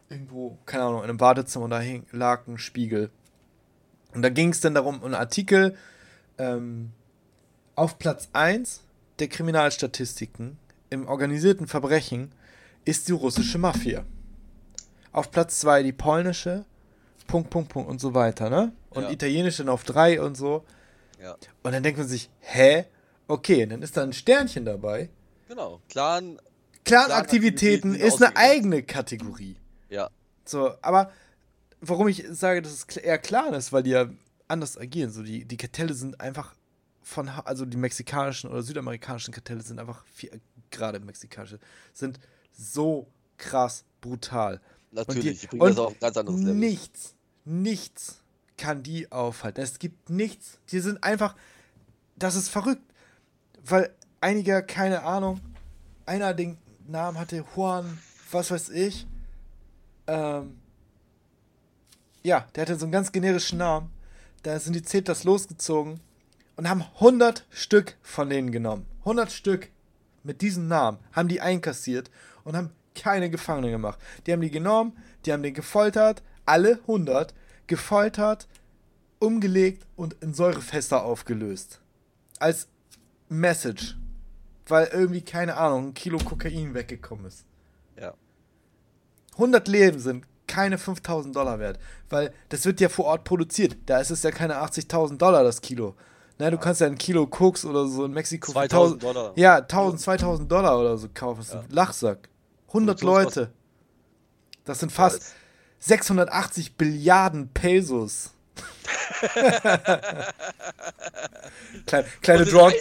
irgendwo, keine Ahnung, in einem Badezimmer und da hing, lag ein Spiegel. Und da ging es dann darum, ein Artikel ähm, auf Platz 1 der Kriminalstatistiken im organisierten Verbrechen ist die russische Mafia. Auf Platz 2 die polnische, Punkt, Punkt, Punkt und so weiter, ne? Und Ja. italienische dann auf 3 und so. Ja. Und dann denkt man sich, hä? Okay, dann ist da ein Sternchen dabei. Genau. Clan, Clan-Aktivitäten Clan-Aktivitäten ist eine eigene Kategorie. ja. So, aber warum ich sage, dass es eher Clan ist, weil die ja anders agieren. So, die, die Kartelle sind einfach von, also die mexikanischen oder südamerikanischen Kartelle sind einfach, viel, gerade mexikanische, sind so krass brutal. Natürlich. die- Die, bringen das auf ein ganz anderes Level. Nichts, nichts kann die aufhalten. Es gibt nichts. Die sind einfach, das ist verrückt. Weil einiger, keine Ahnung, einer den Namen hatte, Juan, was weiß ich. Ähm, ja, der hatte so einen ganz generischen Namen. Da sind die Zetas losgezogen und haben 100 Stück von denen genommen. 100 Stück mit diesem Namen haben die einkassiert und haben keine Gefangene gemacht. Die haben die genommen, die haben den gefoltert, alle 100, gefoltert, umgelegt und in Säurefässer aufgelöst. Als Message. Weil irgendwie, keine Ahnung, ein Kilo Kokain weggekommen ist. Ja. 100 Leben sind keine 5000 Dollar wert, weil das wird ja vor Ort produziert. Da ist es ja keine 80.000 Dollar das Kilo. Ne, du kannst ja ein Kilo Koks oder so in Mexiko für 2000 Dollar. Ja, 1000, 2000 Dollar oder so kaufen. Das ist ein Lachsack. 100 Produktionskosten. Leute. Das sind fast Weiß. 680 Billiarden Pesos. Kleine, kleine Drawn.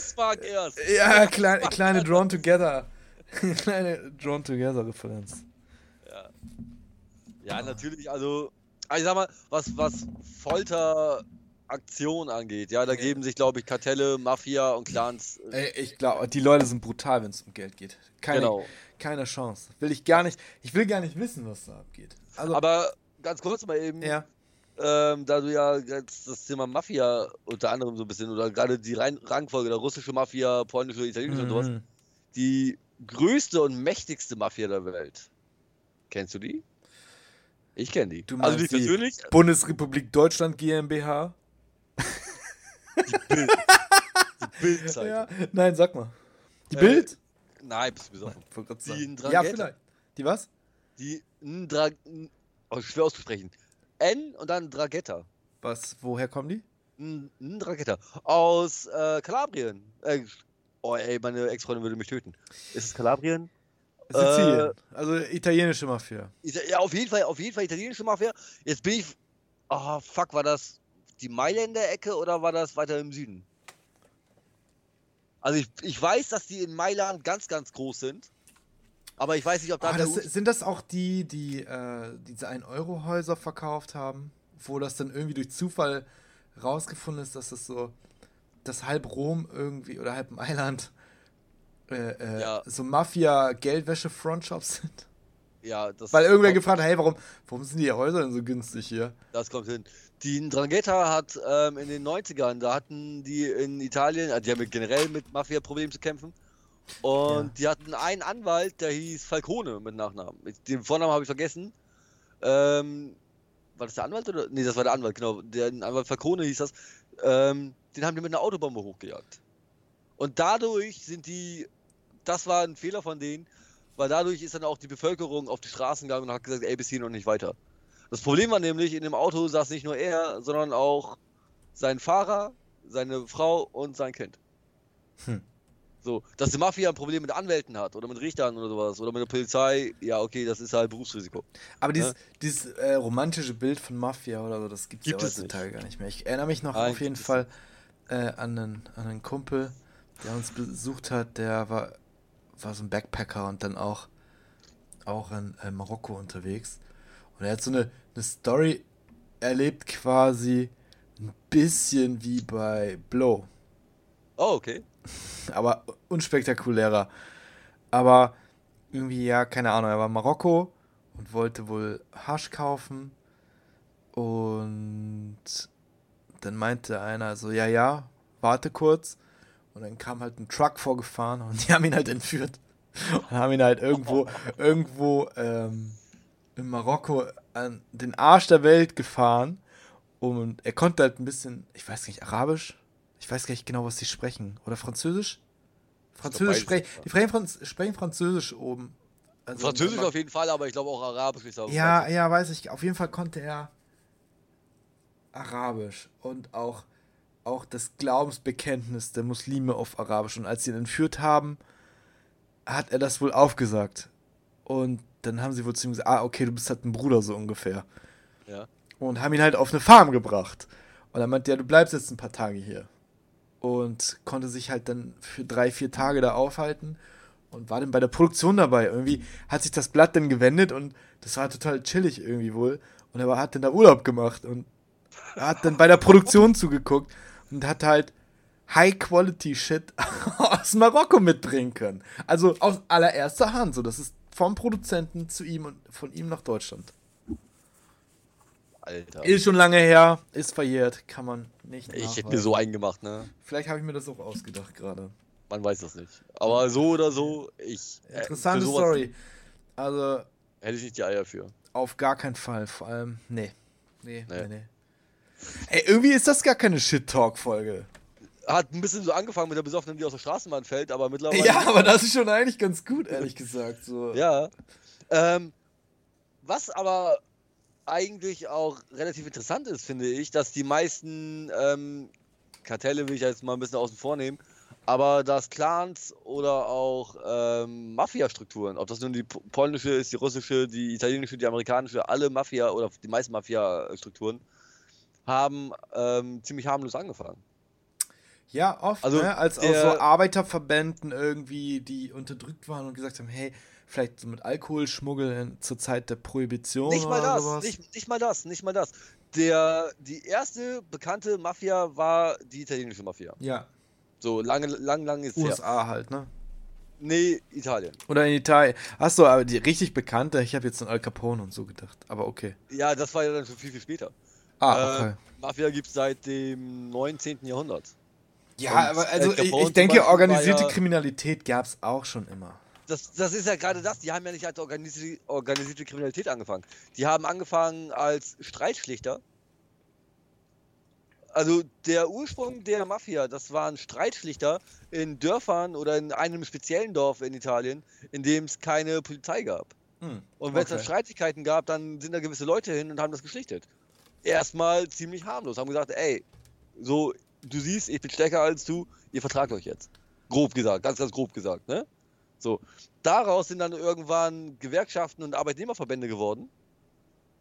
Ja, kleine, kleine Drawn Together. kleine Drawn Together Referenz. Ja, natürlich, also, also ich sag mal, was, was Folteraktion angeht, ja, da geben sich, glaube ich, Kartelle, Mafia und Clans. äh, Ey, ich glaube, die Leute sind brutal, wenn es um Geld geht. Keine, Genau. keine Chance. Will ich gar nicht. Ich will gar nicht wissen, was da abgeht. Also, Aber ganz kurz mal eben, ja. ähm, da du ja jetzt das Thema Mafia unter anderem so ein bisschen, oder gerade die Rein Rangfolge der russische Mafia, polnische, italienische und sowas, Mhm. die größte und mächtigste Mafia der Welt. Kennst du die? Ich kenne die. Du also meinst die die- persönlich? Bundesrepublik Deutschland GmbH. Die Bild. die Bildzeitung. Ja. Nein, sag mal. Die Äh, Bild? Nein, bist du besoffen. Die. Ndrangheta. Ja, vielleicht. Die was? Die Ndra... Oh, schwer auszusprechen. N und dann Draghetta. Was, woher kommen die? N- Ndrangheta. Aus äh, Kalabrien. Äh, oh ey, meine Ex-Freundin würde mich töten. Ist es Kalabrien? Sizilien. also italienische Mafia. Ja, auf jeden Fall, auf jeden Fall italienische Mafia. Jetzt bin ich. Oh, fuck, war das die Mailänder Ecke oder war das weiter im Süden? Also ich, ich weiß, dass die in Mailand ganz, ganz groß sind. Aber ich weiß nicht, ob da Ah, das, sind das auch die, die äh, diese 1-Euro-Häuser verkauft haben? Wo das dann irgendwie durch Zufall rausgefunden ist, dass das so, dass halb Rom irgendwie oder halb Mailand äh, äh, Ja. so Mafia-Geldwäsche-Frontshops sind? ja, das Weil irgendwer gefragt hat, hey, warum, warum sind die Häuser denn so günstig hier? Das kommt hin. Die Ndrangheta hat ähm, in den 90ern, da hatten die in Italien, also die haben generell mit Mafia-Problemen zu kämpfen. Und Ja. die hatten einen Anwalt, der hieß Falcone mit Nachnamen. Den Vornamen habe ich vergessen. Ähm, war das der Anwalt oder? Nee, das war der Anwalt, genau. Der Anwalt Falcone hieß das. Ähm, den haben die mit einer Autobombe hochgejagt. Und dadurch sind die, das war ein Fehler von denen, weil dadurch ist dann auch die Bevölkerung auf die Straßen gegangen und hat gesagt, ey, bis hier noch nicht weiter. Das Problem war nämlich, in dem Auto saß nicht nur er, sondern auch sein Fahrer, seine Frau und sein Kind. Hm. So, dass die Mafia ein Problem mit Anwälten hat oder mit Richtern oder sowas oder mit der Polizei, ja, okay, das ist halt Berufsrisiko. Aber dieses, dieses äh, romantische Bild von Mafia oder so, das gibt's Gibt ja es heutzutage gar nicht mehr. Ich erinnere mich noch Nein, auf jeden Fall äh, an, einen, an einen Kumpel, der uns besucht hat, der war, war so ein Backpacker und dann auch auch in äh, Marokko unterwegs. Und er hat so eine, eine Story erlebt, quasi ein bisschen wie bei Blow. Oh, okay. Aber unspektakulärer. Aber irgendwie, ja, keine Ahnung, er war in Marokko und wollte wohl Hasch kaufen. Und dann meinte einer so, ja, ja, warte kurz. Und dann kam halt ein Truck vorgefahren und die haben ihn halt entführt. Und haben ihn halt irgendwo, irgendwo ähm, in Marokko an den Arsch der Welt gefahren. Und er konnte halt ein bisschen, ich weiß nicht, Arabisch? Ich weiß gar nicht genau, was sie sprechen. Oder Französisch? Französisch sprechen. Die sprechen, Franz sprechen Französisch oben. Also Französisch auf jeden Fall, aber ich glaube auch Arabisch. Ich ja, ja, weiß ich. Auf jeden Fall konnte er Arabisch und auch, auch das Glaubensbekenntnis der Muslime auf Arabisch. Und als sie ihn entführt haben, hat er das wohl aufgesagt. Und dann haben sie wohl zu ihm gesagt, ah, okay, du bist halt ein Bruder so ungefähr. Ja. Und haben ihn halt auf eine Farm gebracht. Und dann meinte er, du bleibst jetzt ein paar Tage hier. Und konnte sich halt dann für drei, vier Tage da aufhalten und war dann bei der Produktion dabei. Irgendwie hat sich das Blatt dann gewendet und das war total chillig irgendwie wohl. Und er hat dann da Urlaub gemacht und hat dann bei der Produktion zugeguckt und hat halt High-Quality-Shit aus Marokko mitbringen können. Also aus allererster Hand. So, das ist vom Produzenten zu ihm und von ihm nach Deutschland. Alter. Ist schon lange her, ist verjährt, kann man nicht. Ich hätte mir so eingemacht, ne? Vielleicht habe ich mir das auch ausgedacht gerade. Man weiß das nicht. Aber so oder so, ich. Äh, Interessante Story. Also. Hätte ich nicht die Eier für. Auf gar keinen Fall. Vor allem, nee. Nee, nee, nee. nee. Ey, irgendwie ist das gar keine Shit-Talk-Folge. Hat ein bisschen so angefangen mit der Besoffenen, die aus der Straßenbahn fällt, aber mittlerweile. Ja, aber das ist schon eigentlich ganz gut, ehrlich gesagt. So. Ja. Ähm, was aber eigentlich auch relativ interessant ist, finde ich, dass die meisten ähm, Kartelle, will ich jetzt mal ein bisschen außen vor nehmen, aber dass Clans oder auch ähm, Mafia-Strukturen, ob das nun die polnische ist, die russische, die italienische, die amerikanische, alle Mafia oder die meisten Mafia-Strukturen haben ähm, ziemlich harmlos angefangen. Ja, oft, also ne? als aus so Arbeiterverbänden irgendwie, die unterdrückt waren und gesagt haben, hey, vielleicht so mit Alkoholschmuggel zur Zeit der Prohibition nicht mal das, sowas. Nicht, nicht mal das, nicht mal das. Der, die erste bekannte Mafia war die italienische Mafia. Ja. So lange, lang, lang ist USA her. halt, ne? Nee, Italien. Oder in Italien. Achso, aber die richtig bekannte, ich habe jetzt an Al Capone und so gedacht. Aber okay. Ja, das war ja dann schon viel, viel später. Ah, okay. Äh, Mafia gibt es seit dem 19. Jahrhundert. Ja, und aber also ich, ich denke, organisierte ja, Kriminalität gab es auch schon immer. Das, das ist ja gerade das, die haben ja nicht als organisierte, organisierte Kriminalität angefangen. Die haben angefangen als Streitschlichter. Also der Ursprung der Mafia, das waren Streitschlichter in Dörfern oder in einem speziellen Dorf in Italien, in dem es keine Polizei gab. Hm, und wenn es okay. da Streitigkeiten gab, dann sind da gewisse Leute hin und haben das geschlichtet erstmal ziemlich harmlos. Haben gesagt, ey, so, du siehst, ich bin stärker als du, ihr vertragt euch jetzt. Grob gesagt, ganz, ganz grob gesagt, ne? So. Daraus sind dann irgendwann Gewerkschaften und Arbeitnehmerverbände geworden.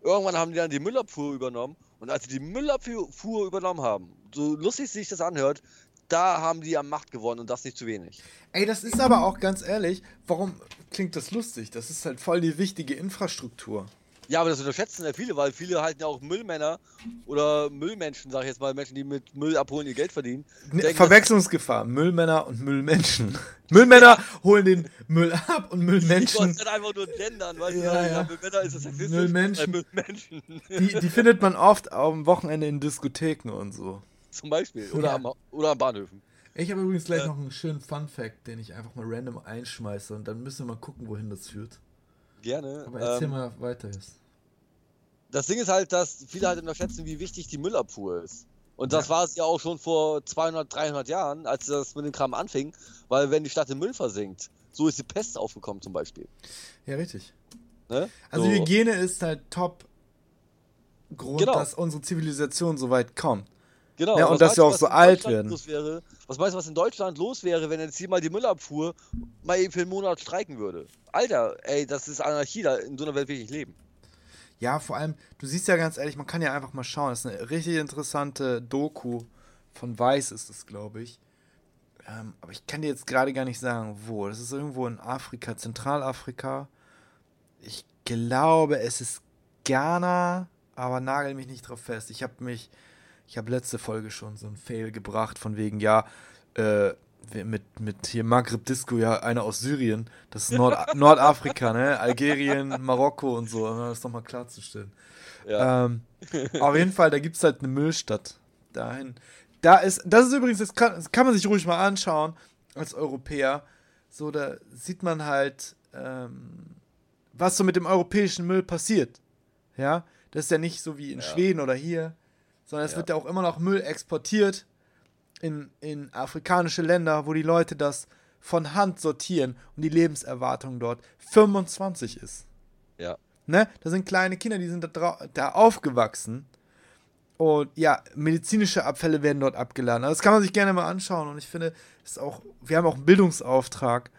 Irgendwann haben die dann die Müllabfuhr übernommen. Und als sie die Müllabfuhr übernommen haben, so lustig sich das anhört, da haben die am Macht gewonnen und das nicht zu wenig. Ey, das ist aber auch ganz ehrlich, warum klingt das lustig? Das ist halt voll die wichtige Infrastruktur. Ja, aber das unterschätzen ja viele, weil viele halten ja auch Müllmänner oder Müllmenschen, sag ich jetzt mal, Menschen, die mit Müll abholen, ihr Geld verdienen. Denken, Verwechslungsgefahr, Müllmänner und Müllmenschen. Müllmänner holen den Müll ab und Müllmenschen. Ich einfach nur gendern, weißt ja? Ja. Müllmänner ist das sexistisch. Müllmenschen. Müllmenschen. Die, die findet man oft am Wochenende in Diskotheken und so. Zum Beispiel. Oder, ja. am, oder am Bahnhöfen. Ich habe übrigens gleich äh. noch einen schönen Fun-Fact, den ich einfach mal random einschmeiße und dann müssen wir mal gucken, wohin das führt. Gerne. Aber erzähl ähm, mal weiter jetzt. Das Ding ist halt, dass viele halt unterschätzen, wie wichtig die Müllabfuhr ist. Und das ja. war es ja auch schon vor 200, 300 Jahren, als das mit dem Kram anfing, weil wenn die Stadt im Müll versinkt, so ist die Pest aufgekommen zum Beispiel. Ja, richtig. Ne? Also so. Hygiene ist halt top Grund, genau. dass unsere Zivilisation so weit kommt. Genau. Ja, und dass wir auch so alt werden. Wäre, was meinst du, was in Deutschland los wäre, wenn jetzt hier mal die Müllabfuhr mal eben für einen Monat streiken würde? Alter, ey, das ist Anarchie, da in so einer Welt will ich nicht leben. Ja, vor allem, du siehst ja ganz ehrlich, man kann ja einfach mal schauen. Das ist eine richtig interessante Doku von Weiß ist es, glaube ich. Ähm, aber ich kann dir jetzt gerade gar nicht sagen, wo. Das ist irgendwo in Afrika, Zentralafrika. ich glaube, es ist Ghana, aber nagel mich nicht drauf fest. Ich habe mich, ich habe letzte Folge schon so ein Fail gebracht von wegen, ja, äh, mit, mit hier Maghreb Disco, ja, einer aus Syrien. Das ist Nord Nordafrika, ne? Algerien, Marokko und so, um das nochmal klarzustellen. Ja. Ähm, auf jeden Fall, da gibt es halt eine Müllstadt. Dahin. Da ist, das ist übrigens, das kann, das kann man sich ruhig mal anschauen, als Europäer. So, da sieht man halt, ähm, was so mit dem europäischen Müll passiert. Ja, das ist ja nicht so wie in ja. Schweden oder hier, sondern es ja. wird ja auch immer noch Müll exportiert in, in afrikanische Länder, wo die Leute das von Hand sortieren und die Lebenserwartung dort 25 ist. Ja. Ne? Da sind kleine Kinder, die sind da, da aufgewachsen. Und ja, medizinische Abfälle werden dort abgeladen. Also das kann man sich gerne mal anschauen. Und ich finde, ist auch, wir haben auch einen Bildungsauftrag.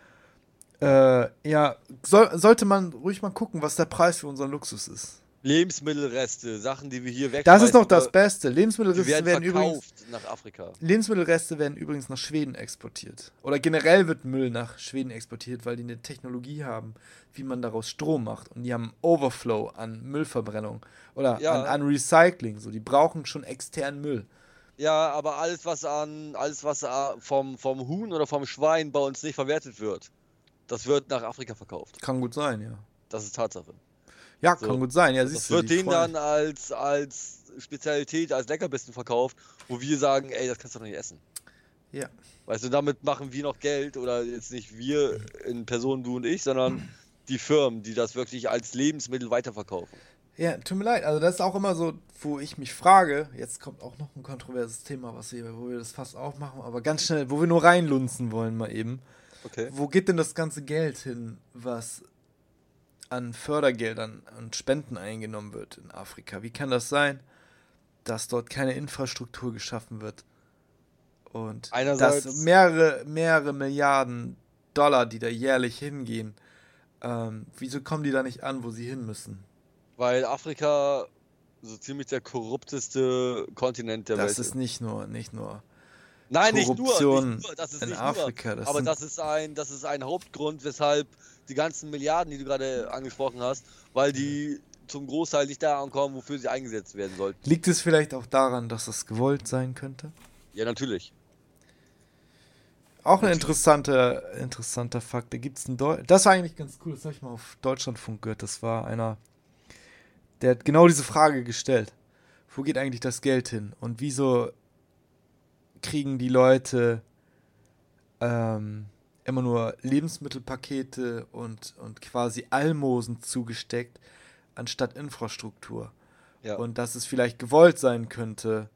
Äh, ja, soll, sollte man ruhig mal gucken, was der Preis für unseren Luxus ist. Lebensmittelreste, Sachen, die wir hier wegschmeißen. Das ist noch das Beste. Lebensmittelreste werden, werden übrigens nach Afrika. Lebensmittelreste werden übrigens nach Schweden exportiert. Oder generell wird Müll nach Schweden exportiert, weil die eine Technologie haben, wie man daraus Strom macht. Und die haben Overflow an Müllverbrennung oder ja. an, an Recycling. So, die brauchen schon externen Müll. Ja, aber alles, was an, alles, was vom, vom Huhn oder vom Schwein bei uns nicht verwertet wird, das wird nach Afrika verkauft. Kann gut sein, ja. Das ist Tatsache. Ja, so. kann gut sein. Ja, also das wird denen dann als, als Spezialität, als Leckerbissen verkauft, wo wir sagen, ey, das kannst du doch nicht essen. Ja. Weißt du, damit machen wir noch Geld oder jetzt nicht wir in Person, du und ich, sondern die Firmen, die das wirklich als Lebensmittel weiterverkaufen. Ja, tut mir leid. Also das ist auch immer so, wo ich mich frage, jetzt kommt auch noch ein kontroverses Thema, was wir, wo wir das fast aufmachen, aber ganz schnell, wo wir nur reinlunzen wollen mal eben. Okay. Wo geht denn das ganze Geld hin, was an Fördergeldern und Spenden eingenommen wird in Afrika. Wie kann das sein, dass dort keine Infrastruktur geschaffen wird? Und Einerseits dass mehrere, mehrere Milliarden Dollar, die da jährlich hingehen, ähm, wieso kommen die da nicht an, wo sie hin müssen? Weil Afrika so ziemlich der korrupteste Kontinent der das Welt ist. Das ist nicht nur, nicht nur Nein, nicht nur, nicht nur, das ist in nicht Afrika. Nur, das aber das ist, ein, das ist ein Hauptgrund, weshalb die ganzen Milliarden, die du gerade angesprochen hast, weil die zum Großteil nicht da ankommen, wofür sie eingesetzt werden sollten. Liegt es vielleicht auch daran, dass es gewollt sein könnte? Ja, natürlich. Auch ein interessanter, interessanter Fakt. Da gibt's ein Deu Das war eigentlich ganz cool, das habe ich mal auf Deutschlandfunk gehört. Das war einer, der hat genau diese Frage gestellt. Wo geht eigentlich das Geld hin? Und wieso kriegen die Leute ähm, immer nur Lebensmittelpakete und, und quasi Almosen zugesteckt, anstatt Infrastruktur. Ja. Und dass es vielleicht gewollt sein könnte,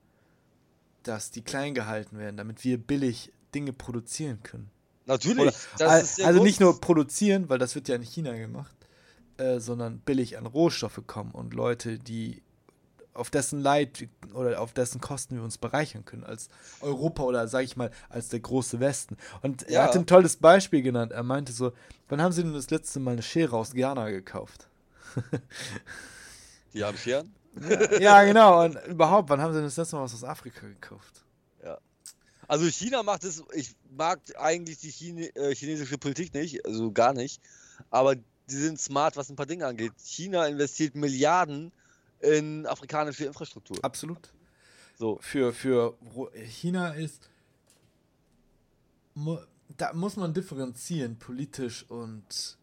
dass die klein gehalten werden, damit wir billig Dinge produzieren können. Natürlich. Oder, also nicht nur produzieren, weil das wird ja in China gemacht, äh, sondern billig an Rohstoffe kommen und Leute, die auf dessen Leid oder auf dessen Kosten wir uns bereichern können als Europa oder sage ich mal als der große Westen. Und ja. er hat ein tolles Beispiel genannt. Er meinte so, wann haben Sie denn das letzte Mal eine Schere aus Ghana gekauft? Die haben Scheren? Ja, ja, genau. Und überhaupt, wann haben Sie denn das letzte Mal was aus Afrika gekauft? Ja. Also China macht es, ich mag eigentlich die Chine, äh, chinesische Politik nicht, also gar nicht, aber die sind smart, was ein paar Dinge angeht. China investiert Milliarden in afrikanische Infrastruktur. Absolut. So. Für, für China ist. Da muss man differenzieren, politisch und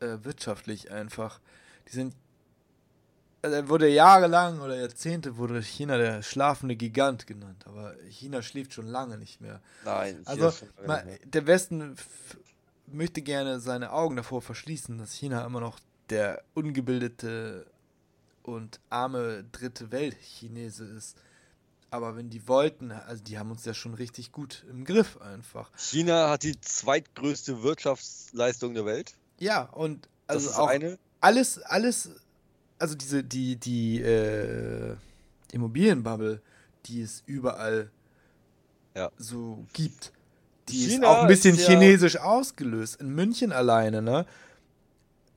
äh, wirtschaftlich einfach. Die sind. Also wurde jahrelang oder Jahrzehnte wurde China der schlafende Gigant genannt, aber China schläft schon lange nicht mehr. Nein, also man, der Westen möchte gerne seine Augen davor verschließen, dass China immer noch der ungebildete und arme dritte Welt Chinese ist. Aber wenn die wollten, also die haben uns ja schon richtig gut im Griff einfach. China hat die zweitgrößte Wirtschaftsleistung der Welt. Ja, und also auch eine. alles, alles, also diese, die, die äh, Immobilienbubble, die es überall ja. so gibt, die China ist auch ein bisschen ja chinesisch ausgelöst. In München alleine, ne?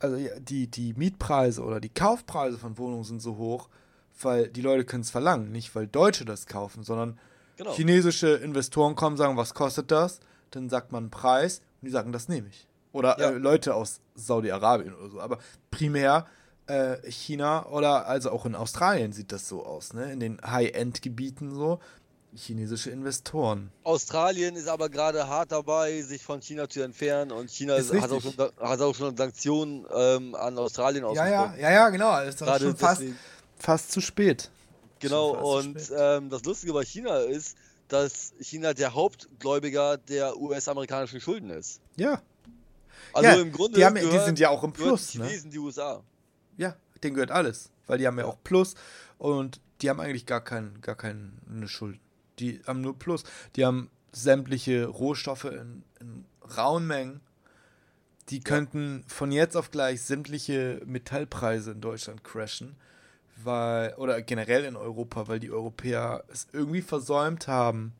Also die, die Mietpreise oder die Kaufpreise von Wohnungen sind so hoch, weil die Leute können es verlangen, nicht weil Deutsche das kaufen, sondern genau. chinesische Investoren kommen, sagen, was kostet das? Dann sagt man einen Preis und die sagen, das nehme ich. Oder Ja. äh, Leute aus Saudi-Arabien oder so. Aber primär äh, China oder also auch in Australien sieht das so aus, ne? In den High-End-Gebieten so. Chinesische Investoren. Australien ist aber gerade hart dabei, sich von China zu entfernen und China Ist hat, auch schon, hat auch schon Sanktionen ähm, an Australien Ja, ausgesprochen. ja, ja, ja, genau. Das ist Gerade schon fast, deswegen- fast zu spät. Genau, fast und spät. ähm, das Lustige bei China ist, dass China der Hauptgläubiger der US-amerikanischen Schulden ist. Ja. Also ja, im Grunde die, haben, die gehören- sind ja auch im Plus, die ne? Chinesen die USA. Ja, denen gehört alles. Weil die haben ja Ja. auch Plus und die haben eigentlich gar, kein, gar keine Schulden. Die haben nur Plus. Die haben sämtliche Rohstoffe in, in rauen Mengen. Die könnten von jetzt auf gleich sämtliche Metallpreise in Deutschland crashen. Weil, oder generell in Europa, weil die Europäer es irgendwie versäumt haben.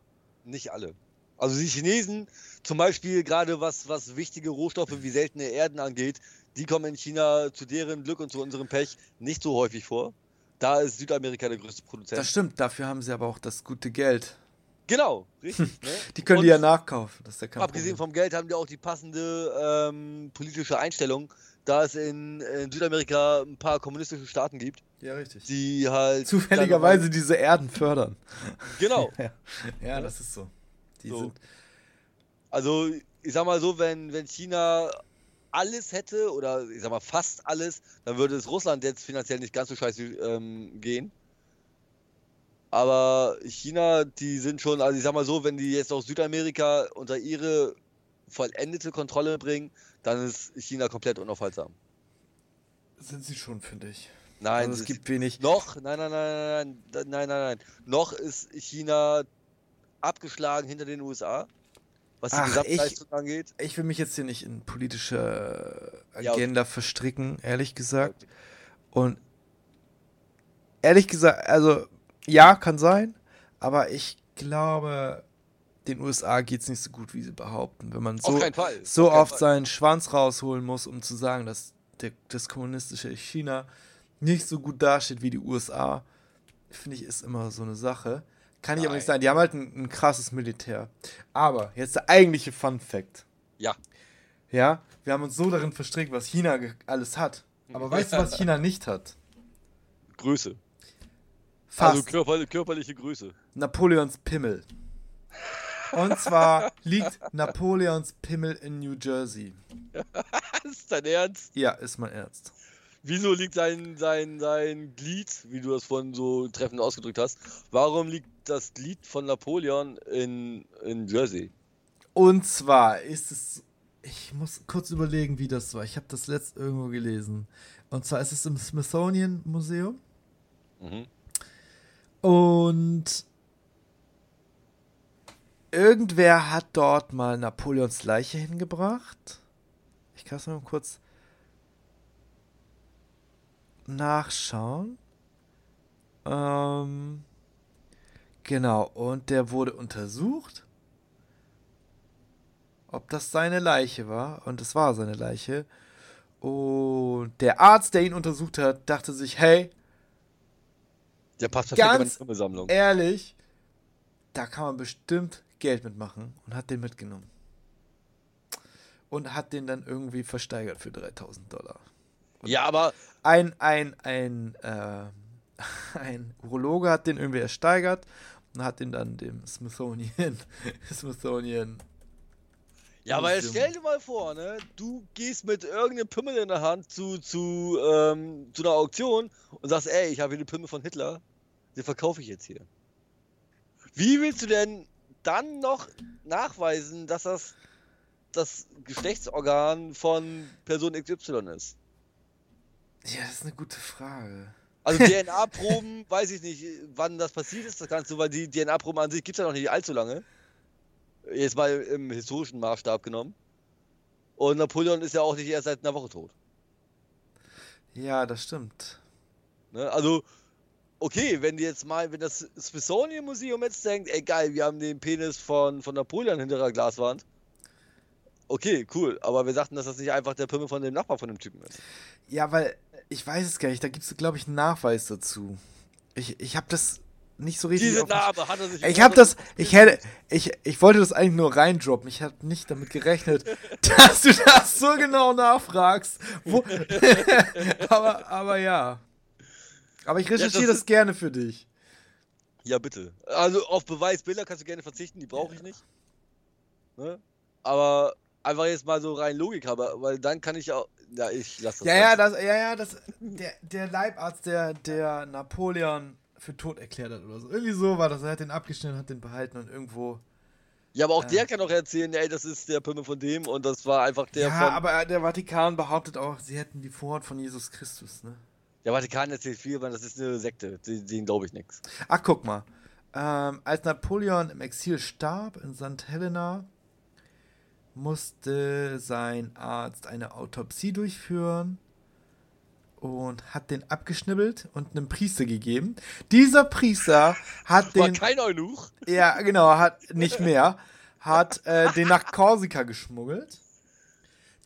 Nicht alle. Also die Chinesen, zum Beispiel gerade was, was wichtige Rohstoffe wie seltene Erden angeht, die kommen in China zu deren Glück und zu unserem Pech nicht so häufig vor. Da ist Südamerika der größte Produzent. Das stimmt, dafür haben sie aber auch das gute Geld. Genau, richtig. Ne? Die können Und die ja nachkaufen. Das ist ja kein Abgesehen Problem. vom Geld haben die auch die passende ähm, politische Einstellung, da es in, in Südamerika ein paar kommunistische Staaten gibt, Ja, richtig. die halt. Zufälligerweise diese Erden fördern. Genau. Ja, ja das ist so. Die So. sind. Also, ich sag mal so, wenn, wenn China alles hätte, oder ich sag mal fast alles, dann würde es Russland jetzt finanziell nicht ganz so scheiße ähm, gehen. Aber China, die sind schon, also ich sag mal so, wenn die jetzt auch Südamerika unter ihre vollendete Kontrolle bringen, dann ist China komplett unaufhaltsam. Sind sie schon, finde ich. Nein, also es gibt wenig. Noch, nein, nein, nein, nein, nein, nein, nein, nein. Noch ist China abgeschlagen hinter den USA, was die Ach, Gesamtleistung angeht. Ich will mich jetzt hier nicht in politische äh, Ja, okay. Agenda verstricken, ehrlich gesagt. Und ehrlich gesagt, also ja, kann sein, aber ich glaube, den USA geht es nicht so gut, wie sie behaupten. Wenn man so, so oft Fall. seinen Schwanz rausholen muss, um zu sagen, dass der, das kommunistische China nicht so gut dasteht wie die USA, finde ich, ist immer so eine Sache. Kann ich aber nicht sagen. Die haben halt ein, ein krasses Militär. Aber jetzt der eigentliche Fun Fact. Ja. Ja, wir haben uns so darin verstrickt, was China alles hat. Aber weißt du, was China nicht hat? Größe. Fast. Also körper, körperliche Größe. Napoleons Pimmel. Und zwar liegt Napoleons Pimmel in New Jersey. ist dein Ernst? Ja, ist mein Ernst. Wieso liegt sein, sein, sein Glied, wie du das vorhin so treffend ausgedrückt hast, warum liegt das Glied von Napoleon in, in Jersey? Und zwar ist es. Ich muss kurz überlegen, wie das war. Ich habe das letzt irgendwo gelesen. Und zwar ist es im Smithsonian Museum. Mhm. Und irgendwer hat dort mal Napoleons Leiche hingebracht. Ich kann es mal kurz nachschauen. Ähm, genau, und der wurde untersucht, ob das seine Leiche war. Und es war seine Leiche. Und der Arzt, der ihn untersucht hat, dachte sich, hey, Der passt perfekt in meine Ganz Filmesammlung. ehrlich, da kann man bestimmt Geld mitmachen und hat den mitgenommen. Und hat den dann irgendwie versteigert für 3000 Dollar. Ja, aber Ein, ein, ein, äh, ein Urologe hat den irgendwie ersteigert und hat den dann dem Smithsonian, Smithsonian, Ja, aber stell dir mal vor, ne? Du gehst mit irgendeinem Pimmel in der Hand zu, zu, ähm, zu einer Auktion und sagst, ey, ich habe hier eine Pimmel von Hitler, den verkaufe ich jetzt hier. Wie willst du denn dann noch nachweisen, dass das das Geschlechtsorgan von Person XY ist? Ja, das ist eine gute Frage. Also DNA-Proben, weiß ich nicht, wann das passiert ist, das kannst du, weil die DNA-Proben an sich gibt es ja noch nicht allzu lange. Jetzt mal im historischen Maßstab genommen. Und Napoleon ist ja auch nicht erst seit einer Woche tot. Ja, das stimmt. Ne? Also, okay, wenn die jetzt mal, wenn das Smithsonian Museum jetzt denkt, ey geil, wir haben den Penis von, von Napoleon hinter der Glaswand. Okay, cool, aber wir sagten, dass das nicht einfach der Pimmel von dem Nachbar von dem Typen ist. Ja, weil ich weiß es gar nicht. Da gibt es, glaube ich, einen Nachweis dazu. Ich, ich habe das nicht so richtig. Diese Narbe hat er sich. Ich habe das, ich hätte, ich, ich wollte das eigentlich nur reindroppen. Ich habe nicht damit gerechnet, dass du das so genau nachfragst. Aber, aber ja. Aber ich recherchiere das das, gerne für dich. Ja, bitte. Also auf Beweisbilder kannst du gerne verzichten, die brauche ich nicht. Ne? Aber einfach jetzt mal so rein Logik habe, weil dann kann ich auch. Ja, ich lasse das. Ja, ja, das, ja, ja, das, der, der Leibarzt, der, der Napoleon für tot erklärt hat oder so. Irgendwie so war das. Er hat den abgeschnitten, hat den behalten und irgendwo. ja, aber auch Ja. der kann auch erzählen, ey, das ist der Pimmel von dem und das war einfach der ja, von. aber der Vatikan behauptet auch, sie hätten die Vorhaut von Jesus Christus, ne? Der Vatikan erzählt viel, weil das ist eine Sekte. Den, denen glaube ich nichts. Ach, guck mal. Ähm, als Napoleon im Exil starb in St. Helena, musste sein Arzt eine Autopsie durchführen und hat den abgeschnibbelt und einem Priester gegeben. Dieser Priester hat War den, kein Eunuch. ja genau, hat nicht mehr, hat äh, den nach Korsika geschmuggelt.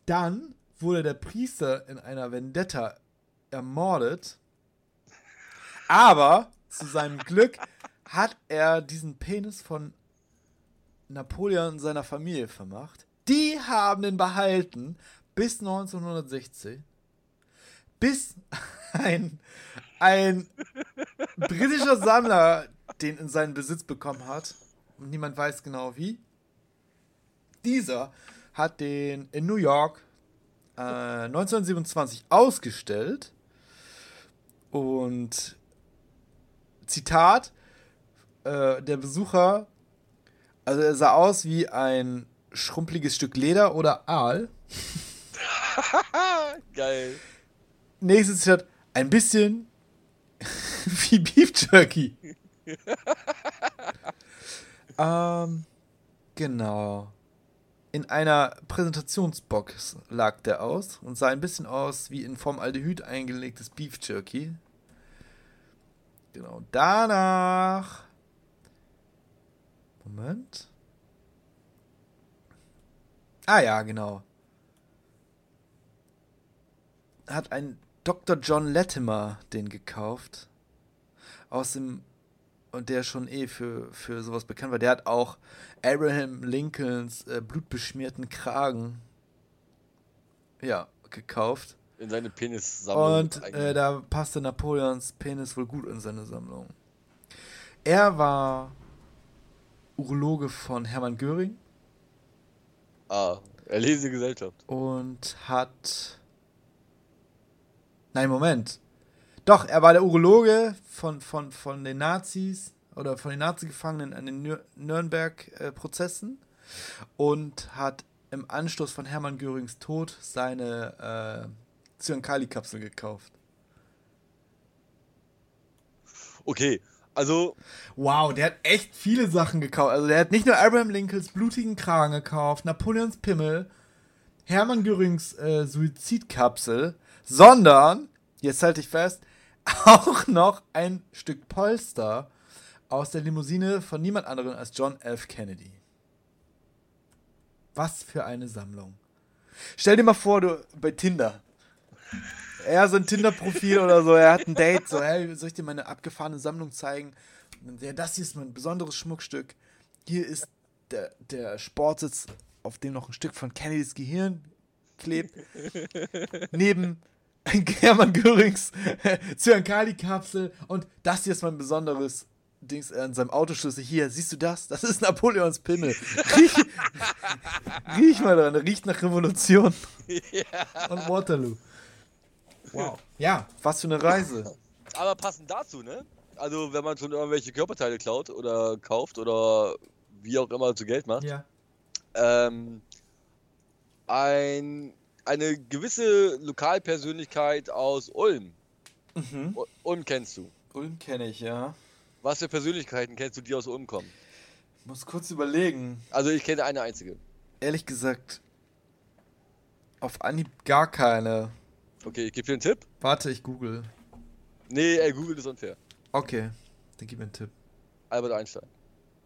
Dann wurde der Priester in einer Vendetta ermordet. Aber zu seinem Glück hat er diesen Penis von Napoleon und seiner Familie vermacht. Die haben den behalten bis 1960. Bis ein, ein britischer Sammler den in seinen Besitz bekommen hat. Und niemand weiß genau wie. Dieser hat den in New York äh, 1927 ausgestellt. Und Zitat, äh, der Besucher, also er sah aus wie ein schrumpeliges Stück Leder oder Aal. Geil. Nächstes Zitat, ein bisschen wie Beef Jerky. ähm, genau. In einer Präsentationsbox lag der aus und sah ein bisschen aus wie in Formaldehyd eingelegtes Beef Jerky. Genau. Danach. Moment. Ah ja, genau. Hat ein Dr. John Latimer den gekauft. Aus dem. Und der schon eh für, für sowas bekannt war. Der hat auch Abraham Lincolns äh, blutbeschmierten Kragen. Ja, gekauft. In seine Penissammlung. Und äh, da passte Napoleons Penis wohl gut in seine Sammlung. Er war Urologe von Hermann Göring Ah, erlesene Gesellschaft. und hat. Nein, Moment. Doch, er war der Urologe von, von, von den Nazis oder von den Nazi-Gefangenen an den Nür Nürnberg-Prozessen und hat im Anschluss von Hermann Görings Tod seine äh, Zyankali-Kapsel gekauft. Okay, also Wow, der hat echt viele Sachen gekauft. Also der hat nicht nur Abraham Lincolns blutigen Kragen gekauft, Napoleons Pimmel, Hermann Görings äh, Suizidkapsel, sondern, jetzt halte ich fest, auch noch ein Stück Polster aus der Limousine von niemand anderem als John F. Kennedy. Was für eine Sammlung. Stell dir mal vor, du bei Tinder. Er so ein Tinder-Profil oder so, er hat ein Date, so, hey, soll ich dir meine abgefahrene Sammlung zeigen? Ja, das hier ist mein besonderes Schmuckstück. Hier ist der, der Sportsitz, auf dem noch ein Stück von Kennedys Gehirn klebt. Neben Hermann Görings Zyankali-Kapsel. Und das hier ist mein besonderes Dings an seinem Autoschlüssel. Hier, siehst du das? Das ist Napoleons Pimmel. Riech, riech mal dran, riecht nach Revolution und Waterloo. Wow. Ja, was für eine Reise. Aber passend dazu, ne? Also, wenn man schon irgendwelche Körperteile klaut oder kauft oder wie auch immer zu Geld macht, Ja. ähm, ein, eine gewisse Lokalpersönlichkeit aus Ulm. Mhm. U- Ulm kennst du. Ulm kenne ich, ja. Was für Persönlichkeiten kennst du, die aus Ulm kommen? Muss kurz überlegen. Also, ich kenne eine einzige. Ehrlich gesagt, auf Anhieb gar keine. Okay, ich gebe dir einen Tipp. Warte, ich google. Nee, ey, Google ist unfair. Okay, dann gib mir einen Tipp. Albert Einstein.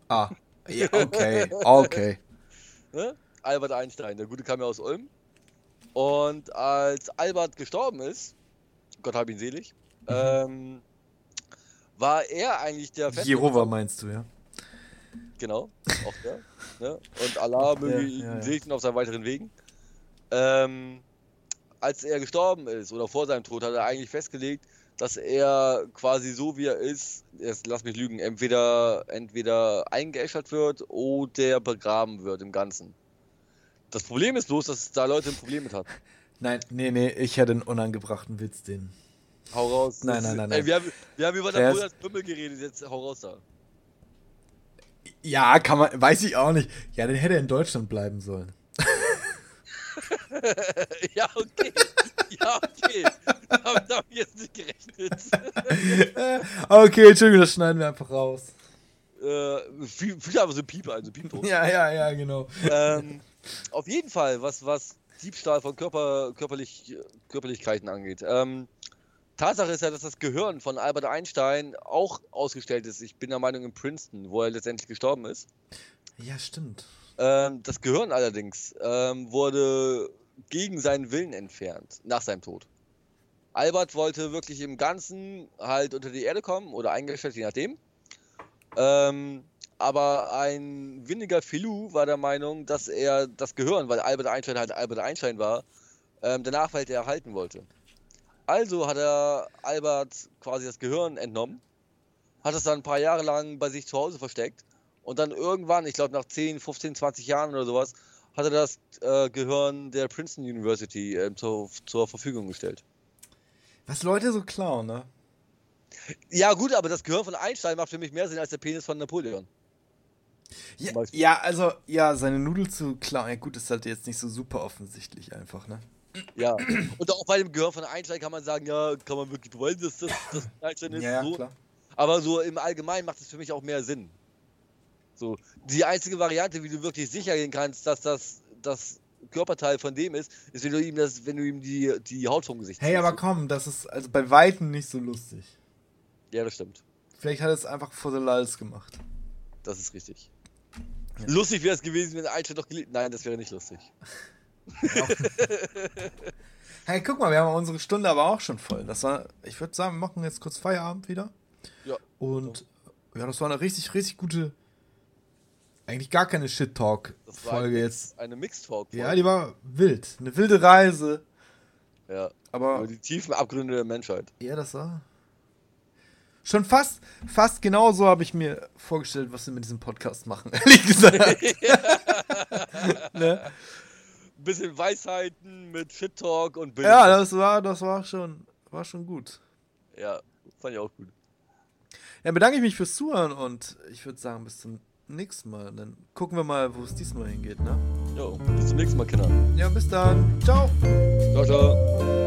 Ah, ja, okay, okay. Ne? Albert Einstein, der Gute kam ja aus Ulm. Und als Albert gestorben ist, Gott hab ihn selig, ähm, war er eigentlich der Feste Jehova meinst du, ja? Genau, auch der. ne? Und Allah möge ihn ja, ja. segnen auf seinen weiteren Wegen. Ähm, als er gestorben ist oder vor seinem Tod, hat er eigentlich festgelegt, dass er quasi so wie er ist, jetzt lass mich lügen, entweder, entweder eingeäschert wird oder begraben wird im Ganzen. Das Problem ist bloß, dass da Leute ein Problem mit hatten. Nein, nee, nee, ich hätte einen unangebrachten Witz, den. Hau raus. Nein, nein, nein, nein. Ey, wir, haben, wir haben über Bruder Pimmel geredet, jetzt hau raus da. Ja, kann man, weiß ich auch nicht. Ja, dann hätte er in Deutschland bleiben sollen. ja, okay. Ja, okay. Damit habe ich jetzt nicht gerechnet. okay, Entschuldigung, das schneiden wir einfach raus. Äh, viel, viel aber so Piep, also Piepton. Ja, ja, ja, genau. Ähm, auf jeden Fall, was, was Diebstahl von Körper, körperlich, Körperlichkeiten angeht. Ähm, Tatsache ist ja, dass das Gehirn von Albert Einstein auch ausgestellt ist. Ich bin der Meinung in Princeton, wo er letztendlich gestorben ist. Ja, stimmt. Ähm, das Gehirn allerdings ähm, wurde gegen seinen Willen entfernt, nach seinem Tod. Albert wollte wirklich im Ganzen halt unter die Erde kommen oder eingestellt, je nachdem. Ähm, aber ein windiger Filou war der Meinung, dass er das Gehirn, weil Albert Einstein halt Albert Einstein war, ähm, der Nachwelt erhalten wollte. Also hat er Albert quasi das Gehirn entnommen, hat es dann ein paar Jahre lang bei sich zu Hause versteckt und dann irgendwann, ich glaube nach 10, 15, 20 Jahren oder sowas, hat er das äh, Gehirn der Princeton University äh, zur, zur Verfügung gestellt. Was Leute so klauen, ne? Ja, gut, aber das Gehirn von Einstein macht für mich mehr Sinn als der Penis von Napoleon. Ja, ja also, ja, seine Nudel zu klauen, ja gut, ist halt jetzt nicht so super offensichtlich einfach, ne? Ja, und auch bei dem Gehirn von Einstein kann man sagen, ja, kann man wirklich beweisen, dass das, das Einstein ist. Ja, so. klar. Aber so im Allgemeinen macht es für mich auch mehr Sinn. So, die einzige Variante, wie du wirklich sicher gehen kannst, dass das das Körperteil von dem ist, ist, wenn du ihm das, wenn du ihm die, die Haut vom Gesicht Hey, aber komm, das ist also bei Weitem nicht so lustig. Ja, das stimmt. Vielleicht hat er es einfach vor the lulz gemacht. Das ist richtig. Ja. Lustig wäre es gewesen, wenn Einstein doch gelitten. Nein, das wäre nicht lustig. hey, guck mal, wir haben unsere Stunde aber auch schon voll. Das war, ich würde sagen, wir machen jetzt kurz Feierabend wieder. Ja. Und ja, das war eine richtig, richtig gute eigentlich gar keine Shit-Talk-Folge jetzt. Eine Mixed-Talk-Folge. Ja, die war wild. Eine wilde Reise. Ja. Aber. Über die tiefen Abgründe der Menschheit. Ja, das war. Schon fast, fast genauso habe ich mir vorgestellt, was wir mit diesem Podcast machen, ehrlich gesagt. ne? Ein bisschen Weisheiten mit Shit-Talk und Bild. Ja, das war, das war schon, war schon gut. Ja, fand ich auch gut. Ja, bedanke ich mich fürs Zuhören und ich würde sagen, bis zum nächsten Mal. Dann gucken wir mal, wo es diesmal hingeht, ne? Jo, bis zum nächsten Mal, Kinder. Ja, bis dann. Ciao. Ciao, ciao.